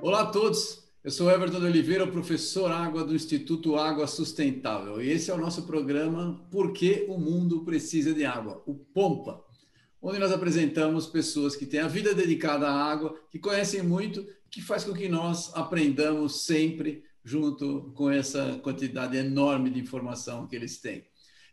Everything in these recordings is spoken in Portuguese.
Olá a todos, eu sou Everton Oliveira, professor Água do Instituto Água Sustentável, e esse é o nosso programa Por que o Mundo Precisa de Água, o POMPA, onde nós apresentamos pessoas que têm a vida dedicada à água, que conhecem muito, que faz com que nós aprendamos sempre junto com essa quantidade enorme de informação que eles têm.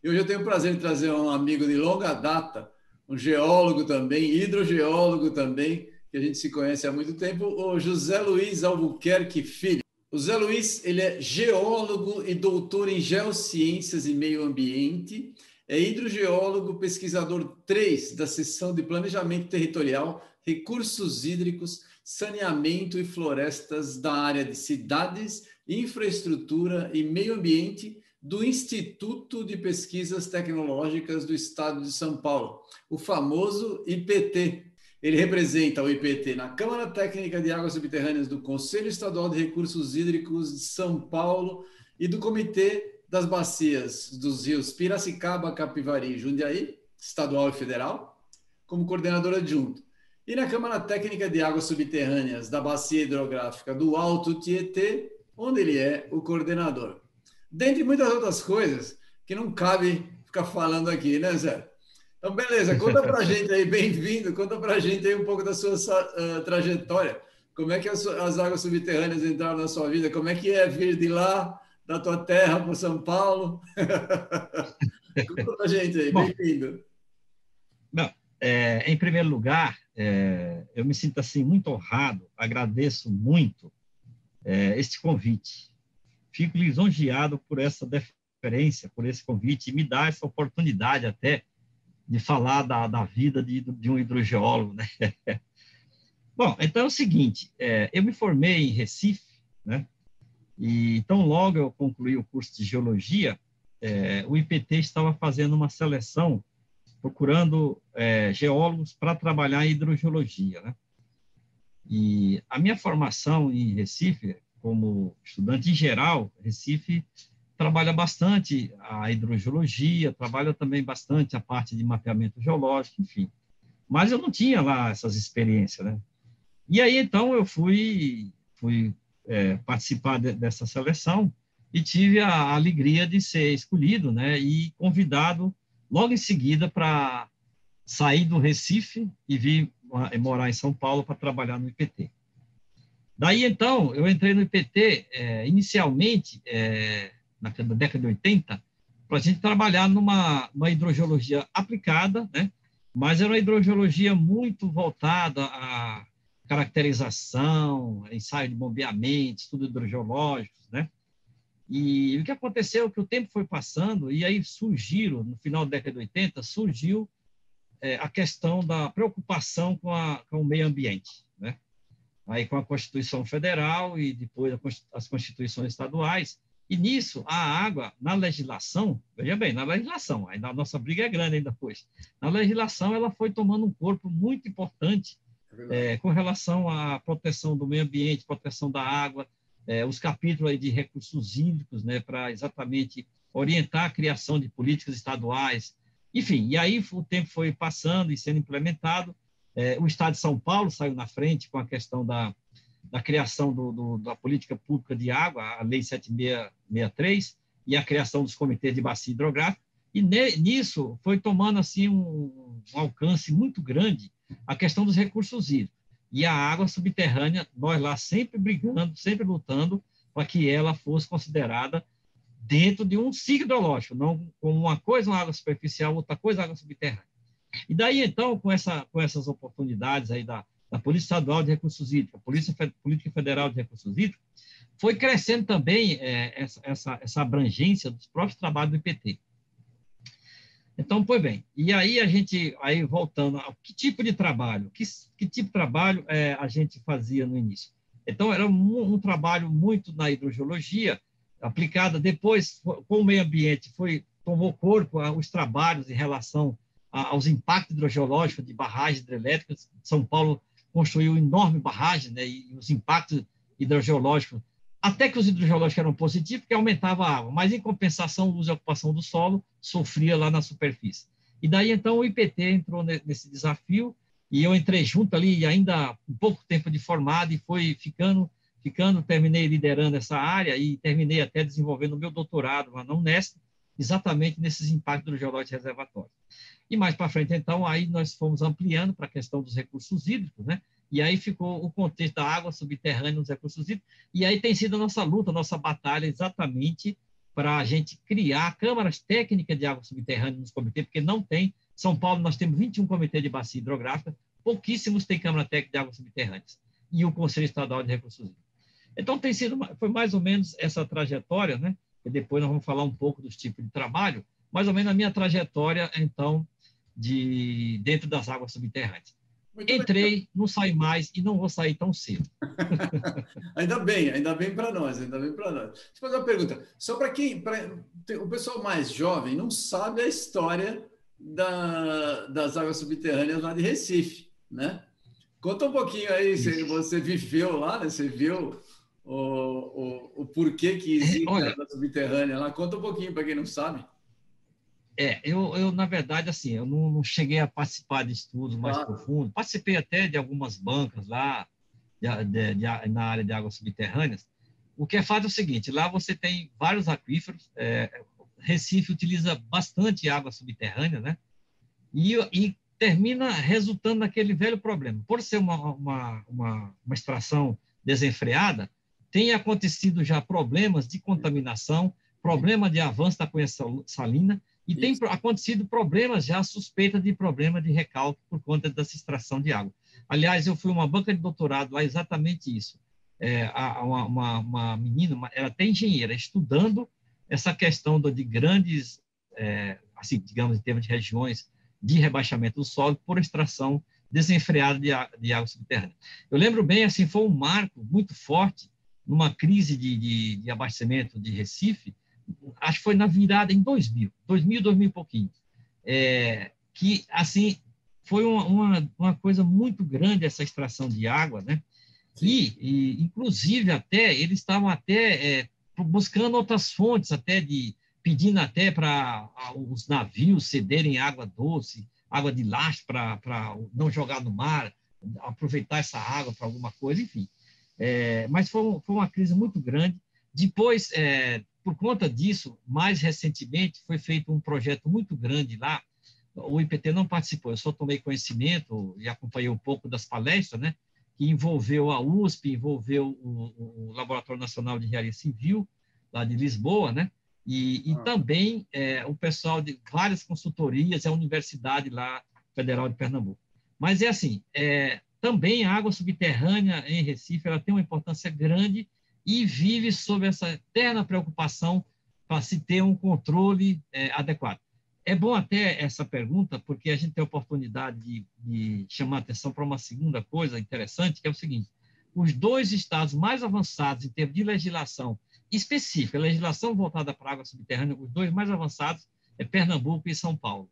E hoje eu tenho o prazer de trazer um amigo de longa data, um geólogo também, hidrogeólogo também, que a gente se conhece há muito tempo, o José Luiz Albuquerque Filho. O José Luiz ele é geólogo e doutor em geociências e meio ambiente, é hidrogeólogo, pesquisador 3 da seção de Planejamento Territorial, Recursos Hídricos, Saneamento e Florestas da área de cidades, infraestrutura e meio ambiente do Instituto de Pesquisas Tecnológicas do Estado de São Paulo, o famoso IPT, ele representa o IPT na Câmara Técnica de Águas Subterrâneas do Conselho Estadual de Recursos Hídricos de São Paulo e do Comitê das Bacias dos Rios Piracicaba, Capivari e Jundiaí, estadual e federal, como coordenador adjunto. E na Câmara Técnica de Águas Subterrâneas da Bacia Hidrográfica do Alto Tietê, onde ele é o coordenador. Dentre muitas outras coisas que não cabe ficar falando aqui, né, Zé? Então, beleza, conta para a gente aí, bem-vindo, conta para a gente aí um pouco da sua uh, trajetória. Como é que as, as, águas subterrâneas entraram na sua vida? Como é que é vir de lá, da tua terra para São Paulo? conta para a gente aí, bem-vindo. Não, é, em primeiro lugar, é, eu me sinto assim muito honrado, agradeço muito é, este convite. Fico lisonjeado por essa deferência, por esse convite e me dá essa oportunidade até de falar da, da vida de, de um hidrogeólogo, né? Bom, então é o seguinte, é, eu me formei em Recife, né? E então logo eu concluí o curso de geologia, é, o IPT estava fazendo uma seleção procurando é, geólogos para trabalhar em hidrogeologia, né? E a minha formação em Recife, como estudante em geral, Recife trabalha bastante a hidrogeologia, trabalha também bastante a parte de mapeamento geológico, enfim. Mas eu não tinha lá essas experiências, né? E aí, então, eu fui, fui é, participar de, dessa seleção e tive a alegria de ser escolhido, né? E convidado logo em seguida para sair do Recife e vir morar em São Paulo para trabalhar no IPT. Daí, então, eu entrei no IPT, é, inicialmente, é, na década de 80, para a gente trabalhar numa uma hidrogeologia aplicada, né? mas era uma hidrogeologia muito voltada à caracterização, ensaio de bombeamento, estudo hidrogeológico, né? E o que aconteceu é que o tempo foi passando e aí surgiram, no final da década de 80, surgiu é, a questão da preocupação com, a, com o meio ambiente? Aí com a Constituição Federal e depois as constituições estaduais, e nisso, a água, na legislação, veja bem, na legislação, ainda a nossa briga é grande ainda depois, na legislação ela foi tomando um corpo muito importante é é, com relação à proteção do meio ambiente, proteção da água, é, os capítulos de recursos hídricos, né, para exatamente orientar a criação de políticas estaduais, enfim, e aí o tempo foi passando e sendo implementado, é, o Estado de São Paulo saiu na frente com a questão da, da criação do, do, da política pública de água, a Lei 7663, e a criação dos comitês de bacia hidrográfica, e ne, nisso foi tomando assim um, um, alcance muito grande a questão dos recursos hídricos. E a água subterrânea, nós lá sempre brigando, sempre lutando para que ela fosse considerada dentro de um ciclo hidrológico, não como uma coisa uma água superficial, outra coisa água subterrânea. E daí, então, com, essa, com essas oportunidades aí da, da Polícia Estadual de Recursos Hídricos, Polícia Política Federal de Recursos Hídricos, foi crescendo também é, essa, essa, essa abrangência dos próprios trabalhos do IPT. Então, pois bem, e aí a gente, aí voltando, ao que tipo de trabalho, que, que tipo de trabalho é, a gente fazia no início? Então, era um, um, trabalho muito na hidrogeologia, aplicada depois com o meio ambiente, foi tomou corpo os trabalhos em relação aos impactos hidrogeológicos de barragens hidrelétricas. São Paulo construiu enorme barragem, né, e os impactos hidrogeológicos até que os hidrogeológicos eram positivos, porque aumentava a água, mas em compensação, o uso e ocupação do solo sofria lá na superfície. E daí, então, o IPT entrou nesse desafio, e eu entrei junto ali, ainda um pouco tempo de formado, e foi ficando, ficando, terminei liderando essa área, e terminei até desenvolvendo o meu doutorado lá na Unesp, exatamente nesses impactos do geológico reservatório. E mais para frente, então, aí nós fomos ampliando para a questão dos recursos hídricos, né? E aí ficou o contexto da água subterrânea nos recursos hídricos. E aí tem sido a nossa luta, a nossa batalha exatamente para a gente criar câmaras técnicas de água subterrânea nos comitês, porque não tem. São Paulo, nós temos 21 comitês de bacia hidrográfica, pouquíssimos têm câmara técnica de água subterrânea. E o Conselho Estadual de Recursos Hídricos. Então, tem sido, foi mais ou menos essa trajetória, né? E depois nós vamos falar um pouco dos tipos de trabalho, mais ou menos a minha trajetória, então, de dentro das águas subterrâneas. Muito Entrei, não saí mais e não vou sair tão cedo. ainda bem, ainda bem para nós, ainda bem para nós. Deixa eu fazer uma pergunta. Só para quem, pra, o pessoal mais jovem não sabe a história da, das águas subterrâneas lá de Recife, né? Conta um pouquinho aí, você, você viveu lá, né? Você viu o, o, o porquê que existe a água subterrânea lá. Conta um pouquinho para quem não sabe. É, eu, eu, na verdade, assim, eu não, não cheguei a participar de estudos mais ah. profundos. Participei até de algumas bancas lá, de, de, de, na área de águas subterrâneas. O que é fato é o seguinte, lá você tem vários aquíferos, é, Recife utiliza bastante água subterrânea, né? E, e, termina resultando naquele velho problema. Por ser uma, uma, uma, uma extração desenfreada, tem acontecido já problemas de contaminação, problema de avanço da cunha salina, e Isso. tem acontecido problemas já, suspeita de problema de recalque por conta dessa extração de água. Aliás, eu fui uma banca de doutorado lá exatamente isso. É, uma, uma, uma, menina, uma, ela até engenheira, estudando essa questão de grandes, é, assim, digamos, em termos de regiões de rebaixamento do solo por extração desenfreada de, de água subterrânea. Eu lembro bem, assim, foi um marco muito forte numa crise de, de, de abastecimento de Recife, acho que foi na virada em 2000, 2000, 2000 e pouquinho, é, que, assim, foi uma, uma, uma, coisa muito grande essa extração de água, né? E, e inclusive, até, eles estavam até é, buscando outras fontes, até de, pedindo até para os navios cederem água doce, água de lastro para não jogar no mar, aproveitar essa água para alguma coisa, enfim. É, mas foi, foi, uma crise muito grande. Depois, é, por conta disso, mais recentemente, foi feito um projeto muito grande lá. O IPT não participou, eu só tomei conhecimento e acompanhei um pouco das palestras, né? que envolveu a USP, envolveu o, o Laboratório Nacional de Engenharia Civil, lá de Lisboa, né? E, e ah. também é, o pessoal de várias consultorias, a Universidade lá Federal de Pernambuco. Mas é assim, é, também a água subterrânea em Recife ela tem uma importância grande e vive sob essa eterna preocupação para se ter um controle é, adequado. É bom até essa pergunta, porque a gente tem a oportunidade de, de chamar atenção para uma segunda coisa interessante, que é o seguinte: os dois estados mais avançados em termos de legislação específica, legislação voltada para a água subterrânea, os dois mais avançados é Pernambuco e São Paulo.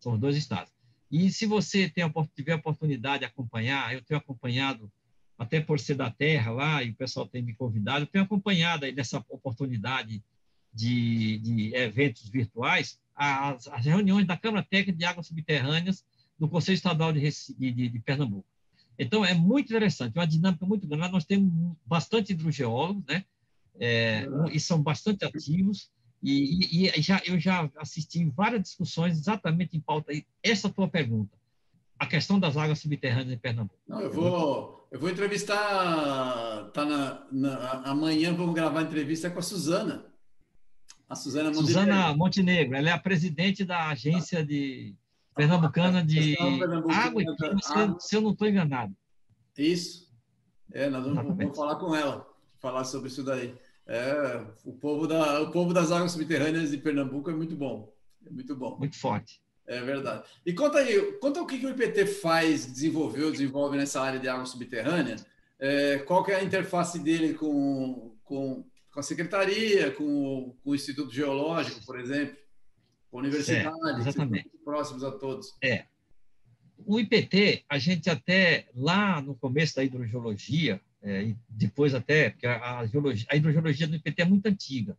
São os dois estados. E se você tem, tiver a oportunidade de acompanhar, eu tenho acompanhado até por ser da terra lá, e o pessoal tem me convidado, eu tenho acompanhado aí nessa oportunidade de, de eventos virtuais, as, as, reuniões da Câmara Técnica de Águas Subterrâneas do Conselho Estadual de, de, de, Pernambuco. Então, é muito interessante, uma dinâmica muito grande. Nós temos bastante hidrogeólogos, né? É, e são bastante ativos, e, e, e, já, eu já assisti várias discussões exatamente em pauta essa tua pergunta, a questão das águas subterrâneas em Pernambuco. Não, eu vou eu vou entrevistar, tá na, na, amanhã vamos gravar a entrevista com a Suzana. A Suzana Montenegro. Suzana Montenegro, ela é a presidente da agência de pernambucana de água e clima, se, se eu não estou enganado. Isso. É, nós vamos, vamos, falar com ela, falar sobre isso daí. É, o povo da, o povo das águas subterrâneas de Pernambuco é muito bom, é muito bom. Muito forte. É verdade. E conta aí, conta o que, que o IPT faz, desenvolveu, desenvolve nessa área de água subterrânea. É, qual que é a interface dele com, com, com a secretaria, com, com, o Instituto Geológico, por exemplo, com a universidade, é, próximos a todos. É. O IPT, a gente até lá no começo da hidrogeologia, é, depois até, porque a, a, geologia, a hidrogeologia do IPT é muito antiga.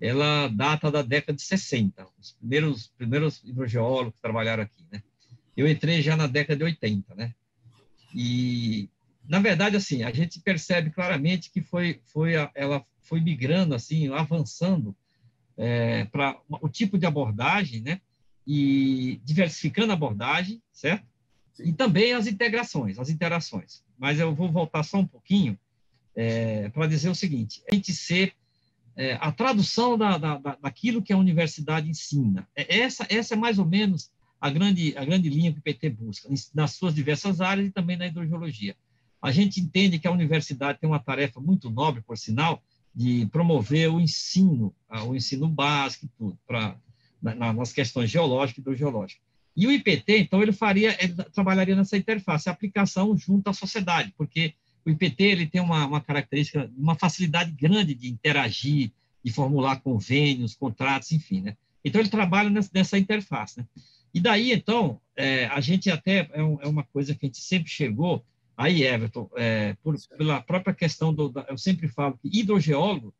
Ela data da década de 60. Os primeiros, primeiros hidrogeólogos trabalharam aqui, né? Eu entrei já na década de 80, né? E, na verdade, assim, a gente percebe claramente que foi, foi a, ela foi migrando, assim, avançando é, para o tipo de abordagem, né? E diversificando a abordagem, certo? Sim. E também as integrações, as interações. Mas eu vou voltar só um pouquinho é, para dizer o seguinte: a gente ser é, a tradução da, da, daquilo que a universidade ensina. É, essa, essa é mais ou menos a grande, a grande linha que o PT busca, nas suas diversas áreas e também na hidrogeologia. A gente entende que a universidade tem uma tarefa muito nobre, por sinal, de promover o ensino, o ensino básico e tudo, para na, nas questões geológicas e hidrogeológicas. E o IPT, então, ele faria, ele trabalharia nessa interface, aplicação junto à sociedade, porque o IPT ele tem uma, uma característica, uma facilidade grande de interagir, de formular convênios, contratos, enfim, né? Então, ele trabalha nessa, interface, né? E daí, então, é, a gente até, é, um, é, uma coisa que a gente sempre chegou, aí, Everton, é, por, pela própria questão, do, da, eu sempre falo que hidrogeólogo,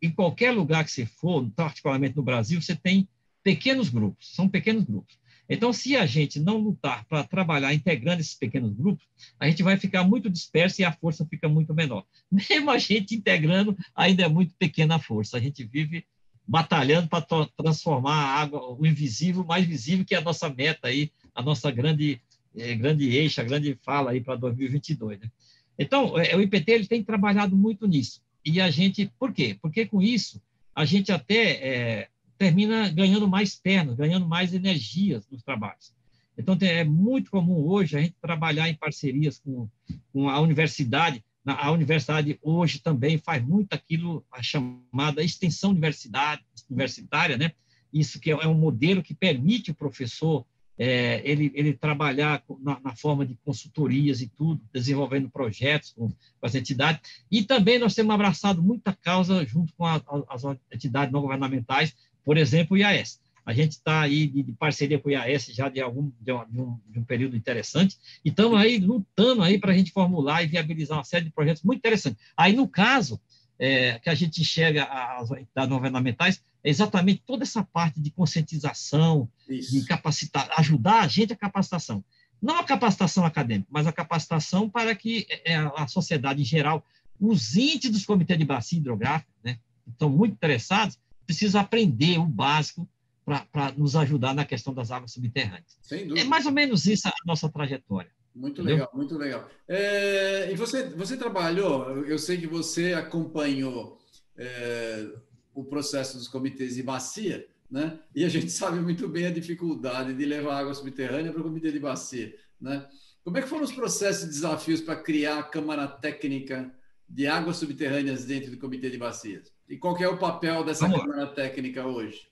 em qualquer lugar que você for, particularmente no Brasil, você tem pequenos grupos, são pequenos grupos. Então, se a gente não lutar para trabalhar integrando esses pequenos grupos, a gente vai ficar muito disperso e a força fica muito menor. Mesmo a gente integrando, ainda é muito pequena a força. A gente vive batalhando para transformar a água, o invisível, mais visível, que é a nossa meta aí, a nossa grande, eh, grande eixo, a grande fala aí para 2022. Né? Então, eh, o IPT ele tem trabalhado muito nisso. E a gente, por quê? Porque com isso, a gente até é, termina ganhando mais pernas, ganhando mais energias nos trabalhos. Então, é muito comum hoje a gente trabalhar em parcerias com, com a universidade. A universidade hoje também faz muito aquilo, a chamada extensão universidade, universitária, né? Isso que é um modelo que permite o professor é, ele, ele trabalhar na, na, forma de consultorias e tudo, desenvolvendo projetos com, com, as entidades. E também nós temos abraçado muita causa junto com a, a, as entidades não governamentais, por exemplo, o IAS. A gente está aí de, de, parceria com o IAS já de algum de um, de um período interessante e estamos aí lutando aí para a gente formular e viabilizar uma série de projetos muito interessantes. Aí, no caso, é, que a gente enxerga as entidades governamentais, é exatamente toda essa parte de conscientização, Isso. de capacitar, ajudar a gente a capacitação. Não a capacitação acadêmica, mas a capacitação para que é, a sociedade em geral, os índices dos comitês de bacia hidrográfica, né, estão muito interessados, precisa aprender o básico para nos ajudar na questão das águas subterrâneas. Sem dúvida. É mais ou menos isso a nossa trajetória. Muito Entendeu? legal, muito legal. É, e você, você trabalhou, eu sei que você acompanhou é, o processo dos comitês de bacia, né? E a gente sabe muito bem a dificuldade de levar água subterrânea para o comitê de bacia, né? Como é que foram os processos e desafios para criar a Câmara Técnica de Águas Subterrâneas dentro do comitê de bacias? E qual é o papel dessa Vamos Câmara lá. Técnica hoje?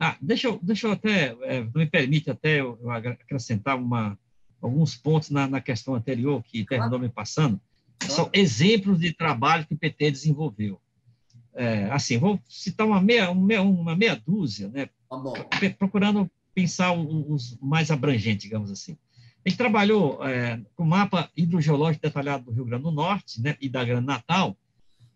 Ah, deixa eu, deixa eu até, é, me permite até eu, eu acrescentar uma, alguns pontos na, na, questão anterior que claro. terminou me passando. Claro. São exemplos de trabalho que o PT desenvolveu. É, assim, vou citar uma meia, uma meia dúzia, né? Tá procurando pensar os mais abrangentes, digamos assim. A gente trabalhou é, com o mapa hidrogeológico detalhado do Rio Grande do Norte né, e da Grande Natal,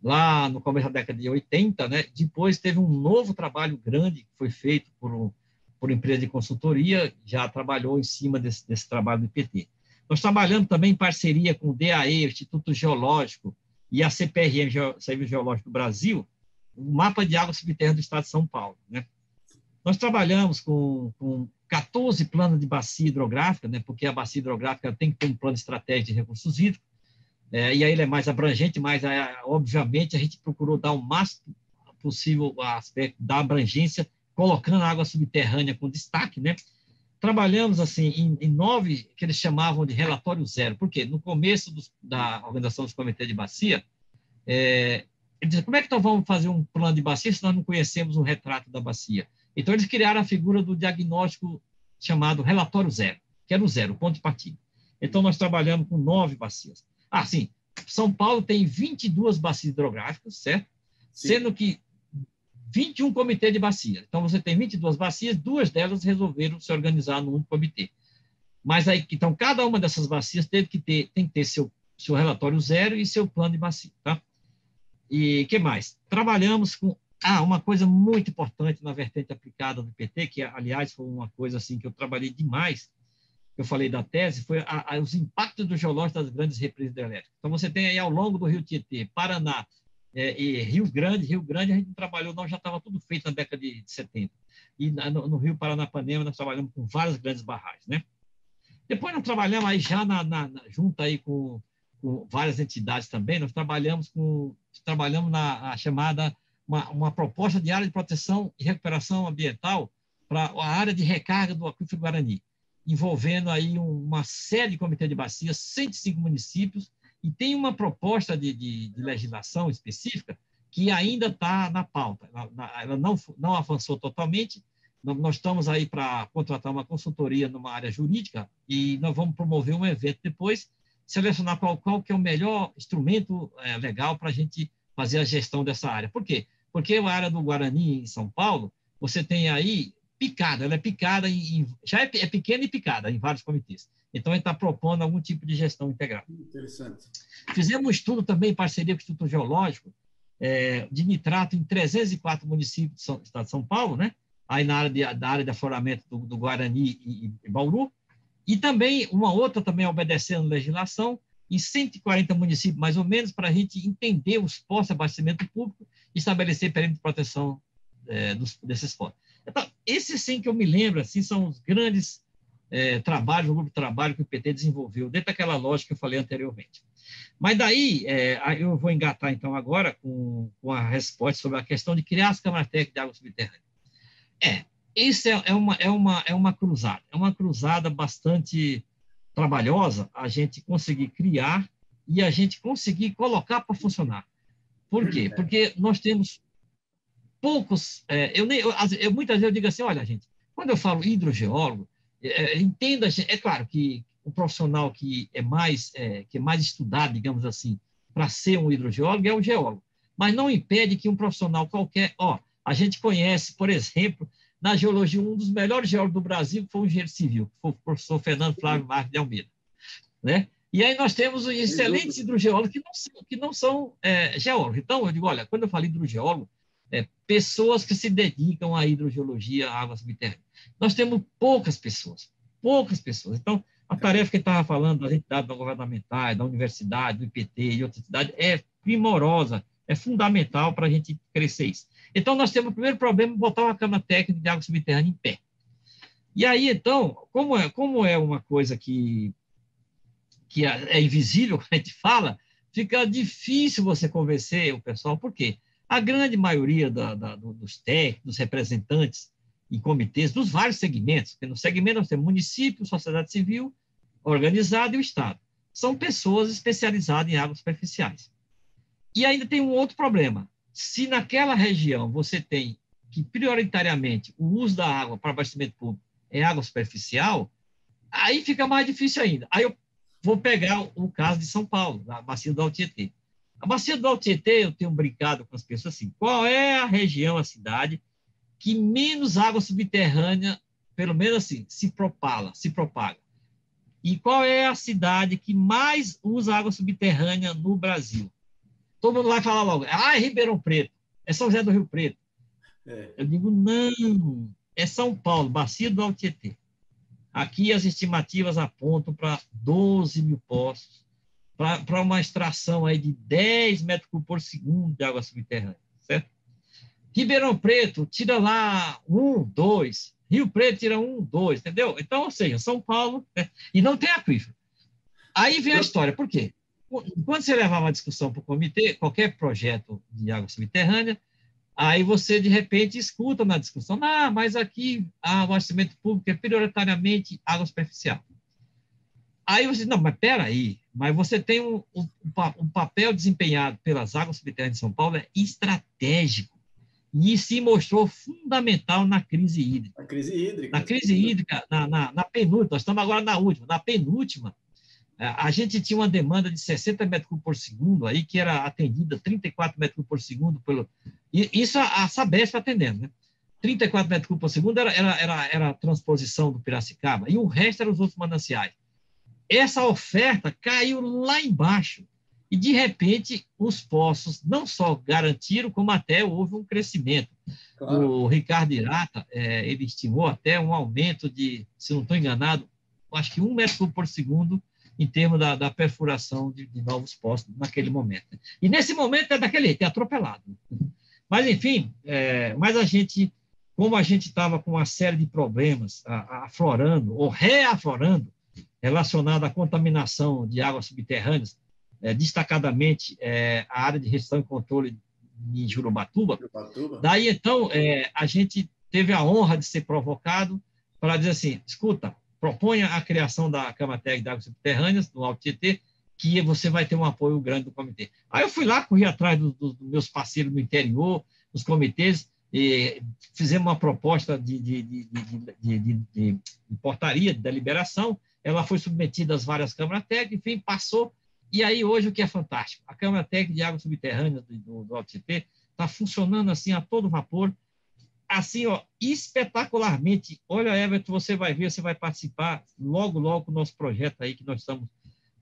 lá no começo da década de 80, né? Depois teve um novo trabalho grande que foi feito por, por empresa de consultoria, já trabalhou em cima desse, desse trabalho do IPT. Nós trabalhamos também em parceria com o DAE, o Instituto Geológico e a CPRM, Serviço Geológico do Brasil, o mapa de água subterrânea do estado de São Paulo, né? Nós trabalhamos com, com 14 planos de bacia hidrográfica, né, porque a bacia hidrográfica tem que ter um plano estratégico de recursos hídricos, é, e aí ele é mais abrangente, mas é, obviamente a gente procurou dar o máximo possível aspecto da abrangência, colocando a água subterrânea com destaque, né? Trabalhamos assim em, em nove que eles chamavam de relatório zero, porque no começo dos, da organização dos comitês de bacia, é, eles diziam, como é que nós vamos fazer um plano de bacia se nós não conhecemos o retrato da bacia? Então eles criaram a figura do diagnóstico chamado relatório zero, que era o zero, o ponto de partida. Então nós trabalhamos com nove bacias. Ah, sim. São Paulo tem 22 bacias hidrográficas, certo? Sim. Sendo que 21 comitês de bacia. Então, você tem 22 bacias, duas delas resolveram se organizar num comitê. Mas aí, então, cada uma dessas bacias teve que ter, tem que ter seu seu relatório zero e seu plano de bacia, tá? E que mais? Trabalhamos com ah, uma coisa muito importante na vertente aplicada do PT, que aliás foi uma coisa assim que eu trabalhei demais, eu falei da tese, foi a, a, os impactos do geológico das grandes represas hidrelétricas. Então você tem aí ao longo do Rio Tietê, Paraná é, e Rio Grande, Rio Grande a gente trabalhou, não já estava tudo feito na década de 70. E no, no Rio Paranapanema nós trabalhamos com várias grandes barragens, né? Depois nós trabalhamos aí já na, na, na junto aí com, com, várias entidades também, nós trabalhamos com trabalhamos na chamada uma, uma, proposta de área de proteção e recuperação ambiental para a área de recarga do aquífero Guarani, envolvendo aí uma série de comitês de bacia, 105 municípios, e tem uma proposta de, de, de legislação específica que ainda está na pauta. Ela não, não avançou totalmente, nós estamos aí para contratar uma consultoria numa área jurídica e nós vamos promover um evento depois, selecionar qual, qual que é o melhor instrumento é, legal para a gente fazer a gestão dessa área. Por quê? Porque a área do Guarani, em São Paulo, você tem aí picada, ela é picada, em, já é, é pequena e picada em vários comitês. Então, ele está propondo algum tipo de gestão integrada. Interessante. Fizemos um estudo também em parceria com o Instituto Geológico é, de nitrato em 304 municípios do estado de São Paulo, né? aí na área de, da área de afloramento do, do Guarani e, e, Bauru, e também uma outra também obedecendo legislação, em 140 municípios, mais ou menos, para a gente entender os postos de abastecimento público e estabelecer perímetro de proteção é, dos, desses postos. Então, esses sim que eu me lembro, assim, são os grandes é, trabalhos, o grupo de trabalho que o PT desenvolveu, dentro daquela lógica que eu falei anteriormente. Mas daí, é, eu vou engatar, então, agora com, com a resposta sobre a questão de criar as câmaras técnicas de água subterrânea. É, isso é, é, uma, é, uma, é uma cruzada, é uma cruzada bastante trabalhosa a gente conseguir criar e a gente conseguir colocar para funcionar. Por quê? Porque nós temos poucos. É, eu, nem, eu, eu, muitas vezes eu digo assim: olha, gente, quando eu falo hidrogeólogo, é, é entenda, é claro que o profissional que é mais, é, que é mais estudado, digamos assim, para ser um hidrogeólogo é o geólogo. Mas não impede que um profissional qualquer. Ó, a gente conhece, por exemplo, na geologia, um dos melhores geólogos do Brasil foi um engenheiro civil, que foi o professor Fernando Flávio Marques de Almeida. Né? E aí nós temos excelentes hidrogeólogos que não são, que não são é, geólogos. Então, eu digo, olha, quando eu falo hidrogeólogo, é, pessoas que se dedicam à hidrogeologia, à água subterrânea. Nós temos poucas pessoas, poucas pessoas. Então, a tarefa que estava falando das entidades governamentais, da universidade, do IPT e outras entidades é primorosa, é fundamental para a gente crescer isso. Então, nós temos o primeiro problema, botar uma cama técnica de água subterrânea em pé. E aí, então, como é, como é uma coisa que, que é, é invisível, a gente fala, fica difícil você convencer o pessoal, por quê? A grande maioria da, da, dos técnicos, dos representantes e comitês, dos vários segmentos, porque no segmento nós temos município, sociedade civil, organizada e o Estado. São pessoas especializadas em águas superficiais. E ainda tem um outro problema se naquela região você tem que prioritariamente o uso da água para abastecimento público é água superficial, aí fica mais difícil ainda. Aí eu vou pegar o caso de São Paulo, da bacia do Altietê. A bacia do Altietê, eu tenho brincado com as pessoas assim, qual é a região, a cidade que menos água subterrânea, pelo menos assim, se propala, se propaga? E qual é a cidade que mais usa água subterrânea no Brasil? todo mundo vai falar logo, ah, é Ribeirão Preto, é São José do Rio Preto. É. Eu digo, não, é São Paulo, Bacia do Altietê. Aqui as estimativas apontam para 12 mil poços, para uma extração aí de 10 metros cúbicos por segundo de água subterrânea, certo? Ribeirão Preto tira lá um, dois. Rio Preto tira um, dois, entendeu? Então, ou seja, São Paulo, né? e não tem aquífero. Aí vem a história, por quê? quando você levava uma discussão para o comitê, qualquer projeto de água subterrânea, aí você, de repente, escuta na discussão, ah, mas aqui o abastecimento público é prioritariamente água superficial. Aí você diz, não, mas peraí, mas você tem um, um, um papel desempenhado pelas águas subterrâneas de São Paulo é estratégico e se mostrou fundamental na crise hídrica. Na crise hídrica. Na crise hídrica, na, na, na penúltima, nós estamos agora na última, na penúltima, é, a gente tinha uma demanda de 60 metros por segundo aí, que era atendida 34 metros por segundo pelo. Isso a, a Sabesp atendendo, né? 34 metros por segundo era, era, era, era a transposição do Piracicaba, e o resto eram os outros mananciais. Essa oferta caiu lá embaixo. E, de repente, os poços não só garantiram, como até houve um crescimento. Claro. O Ricardo Irata, é, ele estimou até um aumento de, se não estou enganado, acho que um metro por segundo em termos da, da perfuração de, de, novos postos naquele momento. E nesse momento é daquele jeito, é atropelado. Mas, enfim, é, mas a gente, como a gente estava com uma série de problemas aflorando, ou reaflorando, relacionado à contaminação de águas subterrâneas, é, destacadamente é, a área de gestão e controle em Jurubatuba. Jurubatuba. Daí, então, é, a gente teve a honra de ser provocado para dizer assim, escuta, proponha a criação da Cama Técnica de Águas Subterrâneas, no Alto Tietê, que você vai ter um apoio grande do comitê. Aí eu fui lá, corri atrás dos do, do meus parceiros no interior, dos comitês, e fizemos uma proposta de, de, de, de, portaria, de deliberação, ela foi submetida às várias câmaras técnicas, enfim, passou, e aí hoje o que é fantástico, a Câmara Técnica de Águas Subterrâneas do, do, do Alto Tietê está funcionando assim a todo vapor, assim, ó, espetacularmente. Olha, Everton, você vai ver, você vai participar logo, logo do nosso projeto aí que nós estamos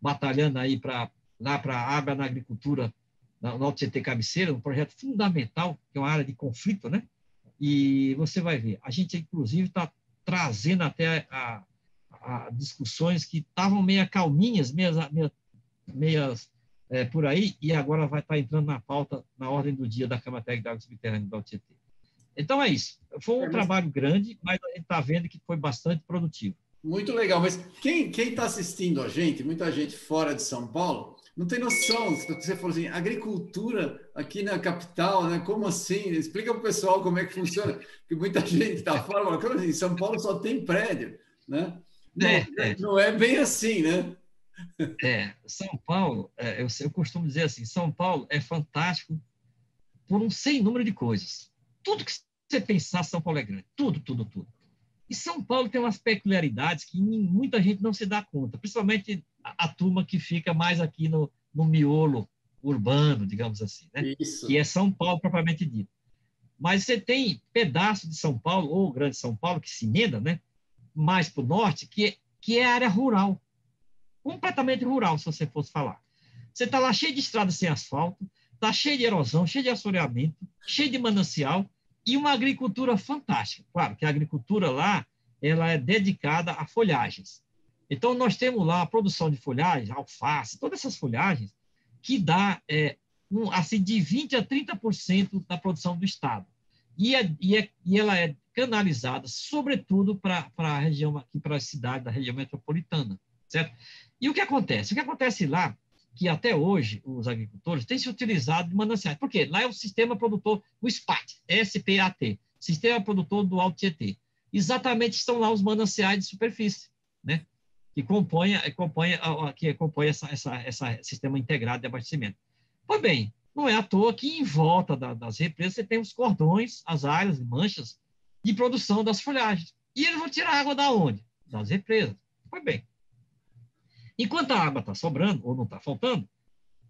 batalhando aí para lá para a água na agricultura, no Alto CT Cabeceira, um projeto fundamental, que é uma área de conflito, né? E você vai ver, a gente, inclusive, está trazendo até a, a, discussões que estavam meio calminhas, meias, meias, meias é, por aí, e agora vai estar tá entrando na pauta, na ordem do dia da Câmara Técnica de Água Subterrânea do Alto então é isso. Foi um é, trabalho grande, mas a gente está vendo que foi bastante produtivo. Muito legal. Mas quem está assistindo a gente, muita gente fora de São Paulo, não tem noção. Você falou assim, agricultura aqui na capital, né? Como assim? Explica para o pessoal como é que funciona. Porque muita gente está fora fala, como assim? São Paulo só tem prédio, né? Não é, é. não é bem assim, né? É, São Paulo, é, eu, eu costumo dizer assim, São Paulo é fantástico por um sem número de coisas. Tudo que você pensar, São Paulo é grande. Tudo, tudo, tudo. E São Paulo tem umas peculiaridades que muita gente não se dá conta, principalmente a, a turma que fica mais aqui no, no miolo urbano, digamos assim, né? Isso. que é São Paulo propriamente dito. Mas você tem pedaço de São Paulo, ou Grande São Paulo, que se emenda, né? Mais para o norte, que, que é área rural. Completamente rural, se você fosse falar. Você está lá cheio de estradas sem asfalto, está cheio de erosão, cheio de assoreamento, cheio de manancial, e uma agricultura fantástica. Claro que a agricultura lá ela é dedicada a folhagens. Então, nós temos lá a produção de folhagens, alface, todas essas folhagens, que dá é, um, assim, de 20% a 30% da produção do Estado. E, é, e, é, e ela é canalizada, sobretudo, para a região aqui, para a cidade da região metropolitana, certo? E o que acontece? O que acontece lá que até hoje os agricultores têm se utilizado de mananciais. Por quê? Lá é o sistema produtor, o SPAT, SPAT, Sistema Produtor do Alto Tietê. Exatamente estão lá os mananciais de superfície, né? que compõem, compõem, que compõem essa, essa sistema integrado de abastecimento. Pois bem, não é à toa que em volta da, das represas você tem os cordões, as áreas, manchas de produção das folhagens. E eles vão tirar água da onde? Das represas. Pois bem, Enquanto a água está sobrando ou não está faltando,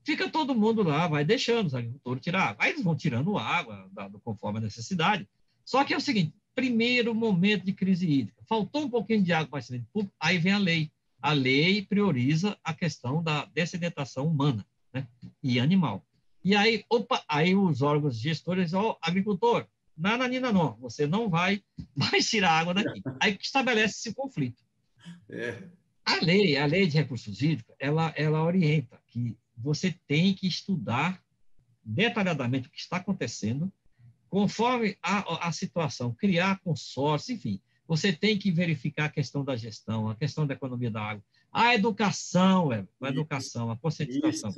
fica todo mundo lá, vai deixando os agricultores tirar água. Aí eles vão tirando água conforme a necessidade. Só que é o seguinte, primeiro momento de crise hídrica, faltou um pouquinho de água para o público, aí vem a lei. A lei prioriza a questão da dessedentação humana né? e animal. E aí, opa, aí os órgãos gestores, ó, oh, agricultor, nananina não, você não vai mais tirar água daqui. Aí estabelece esse conflito. É. A lei, a lei de recursos hídricos, ela, ela orienta que você tem que estudar detalhadamente o que está acontecendo, conforme a, a situação, criar consórcio, enfim, você tem que verificar a questão da gestão, a questão da economia da água, a educação, a educação, a conscientização.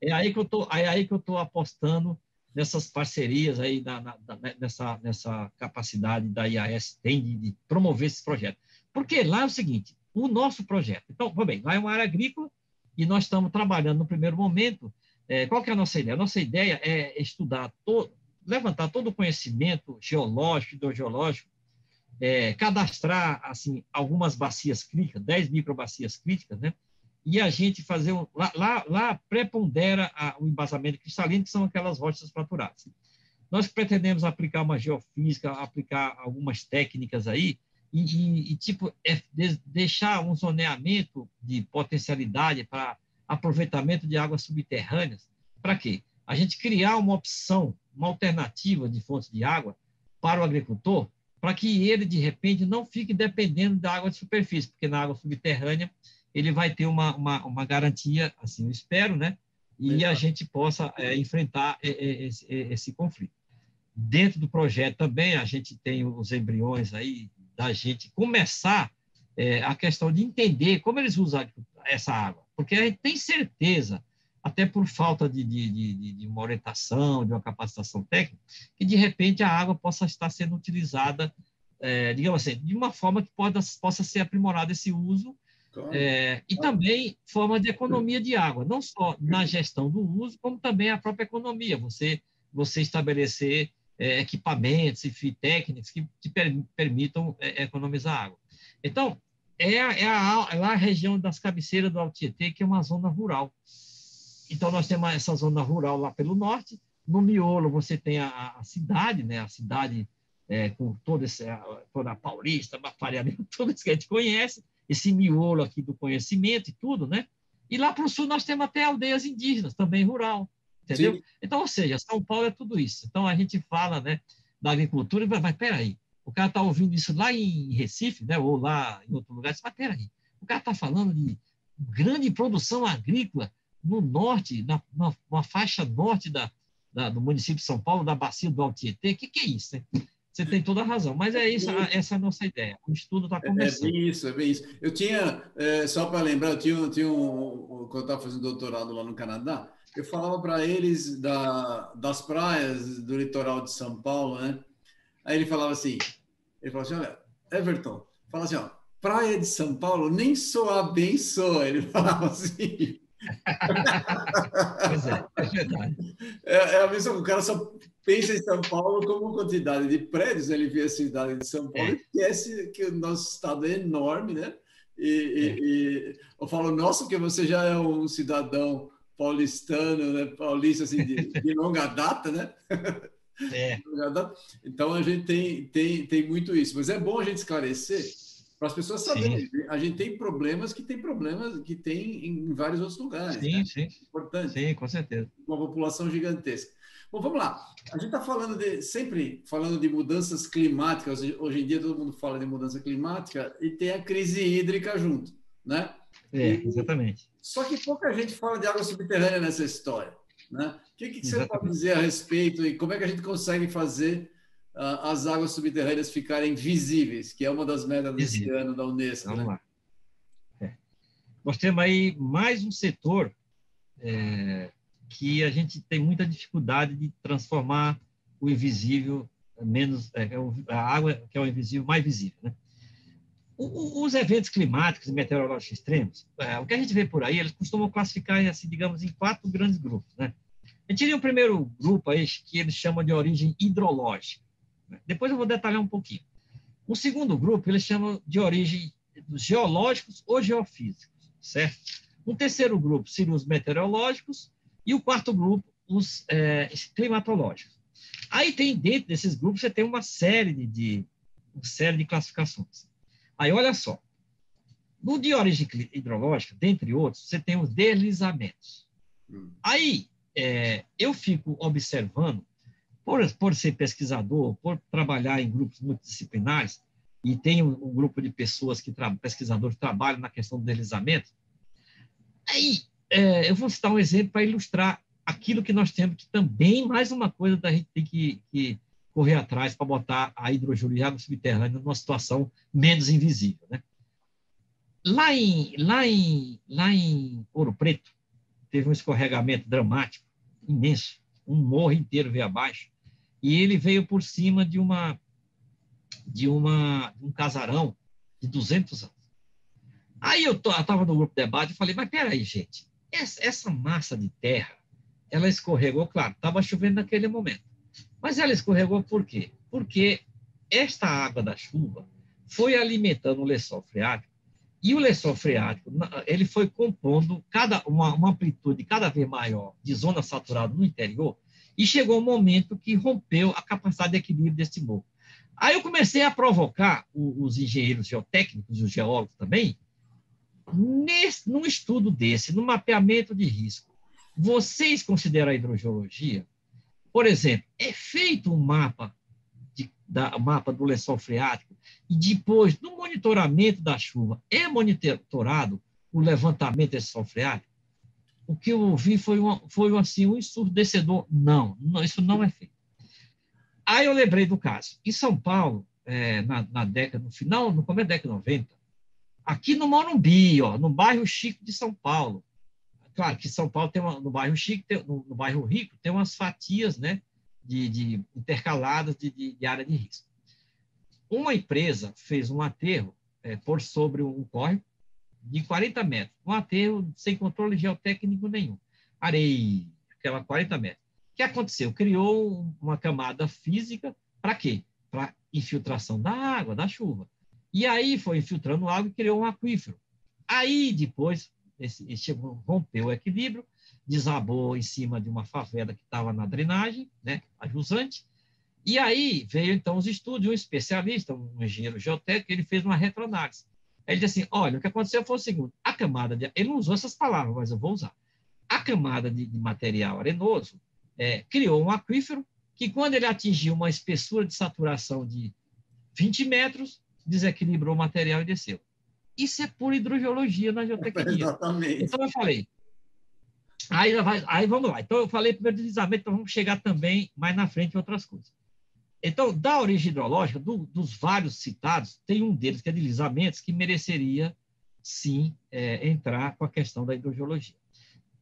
É aí que eu tô, é aí que eu estou apostando nessas parcerias aí, na, nessa, nessa capacidade da IAS tem de, de promover esse projeto. Porque lá é o seguinte, o nosso projeto. Então, bem, lá é uma área agrícola e nós estamos trabalhando no primeiro momento. É, qual que é a nossa ideia? A nossa ideia é estudar, todo, levantar todo o conhecimento geológico, hidrogeológico, é, cadastrar assim algumas bacias críticas, 10 microbacias críticas, né? E a gente fazer um, lá, lá, lá prepondera a, o embasamento cristalino, que são aquelas rochas fraturadas. Nós pretendemos aplicar uma geofísica, aplicar algumas técnicas aí e, e, e tipo, é de, deixar um zoneamento de potencialidade para aproveitamento de águas subterrâneas. Para quê? A gente criar uma opção, uma alternativa de fonte de água para o agricultor, para que ele, de repente, não fique dependendo da água de superfície, porque na água subterrânea ele vai ter uma, uma, uma garantia, assim eu espero, né? E a gente possa é, enfrentar é, é, esse, é, esse conflito. Dentro do projeto também a gente tem os embriões aí da gente começar é, a questão de entender como eles usam essa água, porque a gente tem certeza, até por falta de, de, de, de uma orientação, de uma capacitação técnica, que de repente a água possa estar sendo utilizada, é, digamos assim, de uma forma que possa, possa ser aprimorado esse uso é, e também forma de economia de água, não só na gestão do uso, como também a própria economia. Você, você estabelecer é, equipamentos e técnicas que te per, permitam é, economizar água. Então, é, a, é, a, é lá a região das cabeceiras do Altietê, que é uma zona rural. Então, nós temos essa zona rural lá pelo norte. No miolo, você tem a, a cidade, né? a cidade é, com todo esse, toda a Paulista, Bafareamento, tudo isso que a gente conhece esse miolo aqui do conhecimento e tudo, né? E lá para o sul nós temos até aldeias indígenas, também rural, entendeu? Sim. Então, ou seja, São Paulo é tudo isso. Então, a gente fala né, da agricultura e vai, vai peraí, o cara está ouvindo isso lá em Recife, né, ou lá em outro lugar, mas peraí, o cara está falando de grande produção agrícola no norte, na, na, na faixa norte da, da, do município de São Paulo, da bacia do Altietê, o que, que é isso? Né? Você tem toda a razão, mas é isso, essa é a nossa ideia. O estudo está começando. É bem isso, é bem isso. Eu tinha, é, só para lembrar, eu tinha, tinha um, quando eu estava fazendo doutorado lá no Canadá, eu falava para eles da, das praias do litoral de São Paulo, né? Aí ele falava assim, ele falava assim, olha, Everton, fala assim, ó, praia de São Paulo nem soa bem soa, ele falava assim. Pois é, é verdade. É, é a mesma, o cara só pensa em São Paulo como quantidade de prédios, ele vê a cidade de São Paulo é. e esquece que o nosso estado é enorme, né? E, é. e, e, eu falo, nossa, que você já é um cidadão paulistano, né? paulista assim, de, de longa data, né? É. Então a gente tem, tem, tem muito isso, mas é bom a gente esclarecer para as pessoas saberem. Sim. A gente tem problemas que tem problemas que tem em vários outros lugares. Sim, né? sim. Importante. Sim, com certeza. Uma população gigantesca. Bom, vamos lá. A gente está falando de sempre falando de mudanças climáticas. Hoje em dia todo mundo fala de mudança climática e tem a crise hídrica junto, né? É, exatamente. Só que pouca gente fala de água subterrânea nessa história, né? O que, que você pode dizer a respeito e como é que a gente consegue fazer as águas subterrâneas ficarem visíveis, que é uma das metas desse ano da Unesco, Vamos né? lá. É. Nós temos aí mais um setor é, que a gente tem muita dificuldade de transformar o invisível menos é, é a água que é o invisível mais visível, né? Os eventos climáticos e meteorológicos extremos, é, o que a gente vê por aí, eles costumam classificar, assim, digamos, em quatro grandes grupos, né? A gente teria o primeiro grupo aí, que eles chamam de origem hidrológica. Né? Depois eu vou detalhar um pouquinho. O segundo grupo, eles chamam de origem dos geológicos ou geofísicos, certo? Um terceiro grupo seriam os meteorológicos e o quarto grupo, os é, climatológicos. Aí tem dentro desses grupos você tem uma série de, de uma série de classificações. Aí olha só, no de origem hidrológica, dentre outros, você tem os deslizamentos. Hum. Aí é, eu fico observando, por, por ser pesquisador, por trabalhar em grupos multidisciplinares, e tem um, um grupo de pessoas que pesquisadores trabalham na questão do deslizamento, aí é, eu vou citar um exemplo para ilustrar aquilo que nós temos, que também, mais uma coisa, da gente tem que, que correr atrás para botar a hidrogeologia subterrânea numa situação menos invisível. Né? Lá, em, lá, em, lá em Ouro Preto, teve um escorregamento dramático, imenso, um morro inteiro veio abaixo, e ele veio por cima de uma de uma um casarão de 200 anos. Aí eu estava no grupo de debate e falei, mas peraí, gente, essa, essa massa de terra, ela escorregou, claro, estava chovendo naquele momento. Mas ela escorregou por quê? Porque esta água da chuva foi alimentando o lençol freático e o lençol freático ele foi compondo cada uma, uma amplitude cada vez maior de zona saturada no interior e chegou um momento que rompeu a capacidade de equilíbrio desse morro. Aí eu comecei a provocar os engenheiros geotécnicos os geólogos também, nesse, num estudo desse, no mapeamento de risco. Vocês consideram a hidrogeologia? Por exemplo, é feito um mapa, de, da, mapa do lençol freático e depois, no monitoramento da chuva, é monitorado o levantamento desse sol freático? O que eu ouvi foi, uma, foi assim, um ensurdecedor. Não, não, isso não é feito. Aí eu lembrei do caso. Em São Paulo, é, na, na, década, no final, no começo da década de 90, aqui no Morumbi, ó, no bairro Chico de São Paulo. Claro que São Paulo tem uma, no bairro Chico, tem, no, no, bairro Rico, tem umas fatias, né, de, de intercaladas de, de, de, área de risco. Uma empresa fez um aterro é, por sobre um córrego de 40 metros, um aterro sem controle geotécnico nenhum, areia, aquela 40 metros que aconteceu? Criou uma camada física para quê? Para infiltração da água, da chuva. E aí foi infiltrando água e criou um aquífero. Aí depois esse, esse rompeu o equilíbrio, desabou em cima de uma favela que estava na drenagem, né, a jusante. E aí veio então os estudos, um especialista, um engenheiro geotécnico, ele fez uma retroanálise. Ele disse assim: olha, o que aconteceu foi o seguinte: a camada de. Ele não usou essas palavras, mas eu vou usar. A camada de, de material arenoso é, criou um aquífero que, quando ele atingiu uma espessura de saturação de 20 metros, desequilibrou o material e desceu. Isso é pura hidrogeologia na geotecnia. Exatamente. Então, eu falei. Aí, aí vamos lá. Então, eu falei primeiro deslizamento, então vamos chegar também mais na frente em outras coisas. Então, da origem hidrológica, do, dos vários citados, tem um deles que é deslizamentos, que mereceria, sim, é, entrar com a questão da hidrogeologia.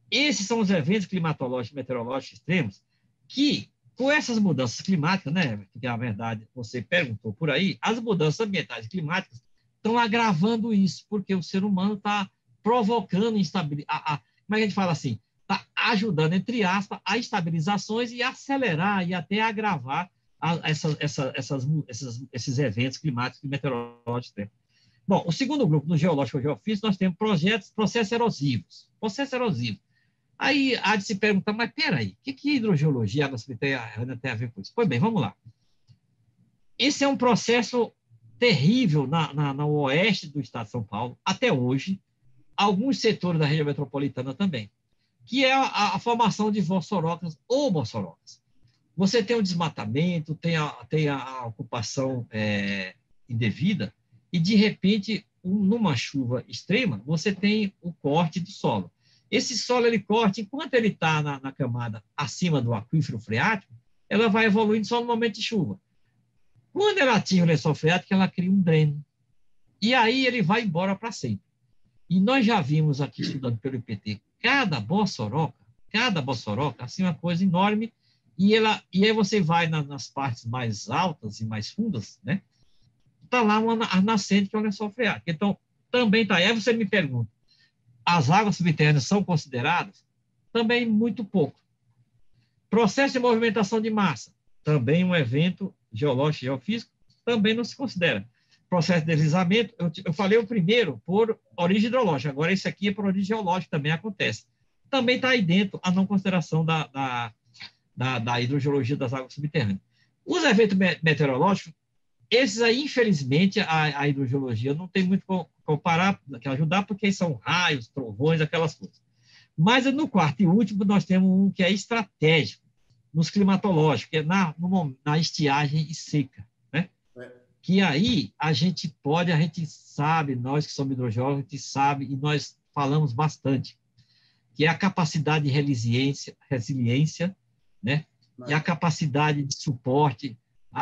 Esses são os eventos climatológicos e meteorológicos extremos que, com essas mudanças climáticas, né, que na verdade você perguntou por aí, as mudanças ambientais e climáticas estão agravando isso, porque o ser humano está provocando instabilidade. Como é que a gente fala assim? Está ajudando, entre aspas, a estabilizações e acelerar e até agravar a, essa, essa, essas, essas, esses eventos climáticos e meteorológicos extremos. Bom, o segundo grupo, no geológico e geofísico, nós temos projetos, processos erosivos. Processos erosivos Aí há de se perguntar, mas peraí, o que, que hidrogeologia, água subterrânea tem a ver com isso? Pois bem, vamos lá. Esse é um processo terrível na, na, na oeste do estado de São Paulo, até hoje, alguns setores da região metropolitana também, que é a, a formação de vossorocas ou mossorocas. Você tem o desmatamento, tem a, tem a ocupação é, indevida, e, de repente, um, numa chuva extrema, você tem o corte do solo. Esse solo ele corta, enquanto ele está na, na, camada acima do aquífero freático, ela vai evoluindo só no momento de chuva. Quando ela atinge o lençol freático, ela cria um dreno. E aí ele vai embora para sempre. E nós já vimos aqui, estudando pelo IPT, cada bossoroca, cada bossoroca, assim, uma coisa enorme, e, ela, e aí você vai na, nas partes mais altas e mais fundas, né? Está lá uma a nascente, que é o lençol freático. Então, também está aí. Aí você me pergunta, as águas subterrâneas são consideradas? Também muito pouco. Processo de movimentação de massa, também um evento geológico e geofísico, também não se considera. Processo de deslizamento, eu, eu falei o primeiro por origem hidrológica, agora esse aqui é por origem geológica, também acontece. Também está aí dentro a não consideração da, da, da, da hidrogeologia das águas subterrâneas. Os eventos meteorológicos, esses aí, infelizmente, a, a hidrogeologia não tem muito comparar, que ajudar, porque são raios, trovões, aquelas coisas. Mas no quarto e último, nós temos um que é estratégico, nos climatológicos, que é na, no, na estiagem e seca. Né? É. Que aí a gente pode, a gente sabe, nós que somos hidrogéologos, a gente sabe, e nós falamos bastante, que é a capacidade de resiliência, resiliência né? e a capacidade de suporte.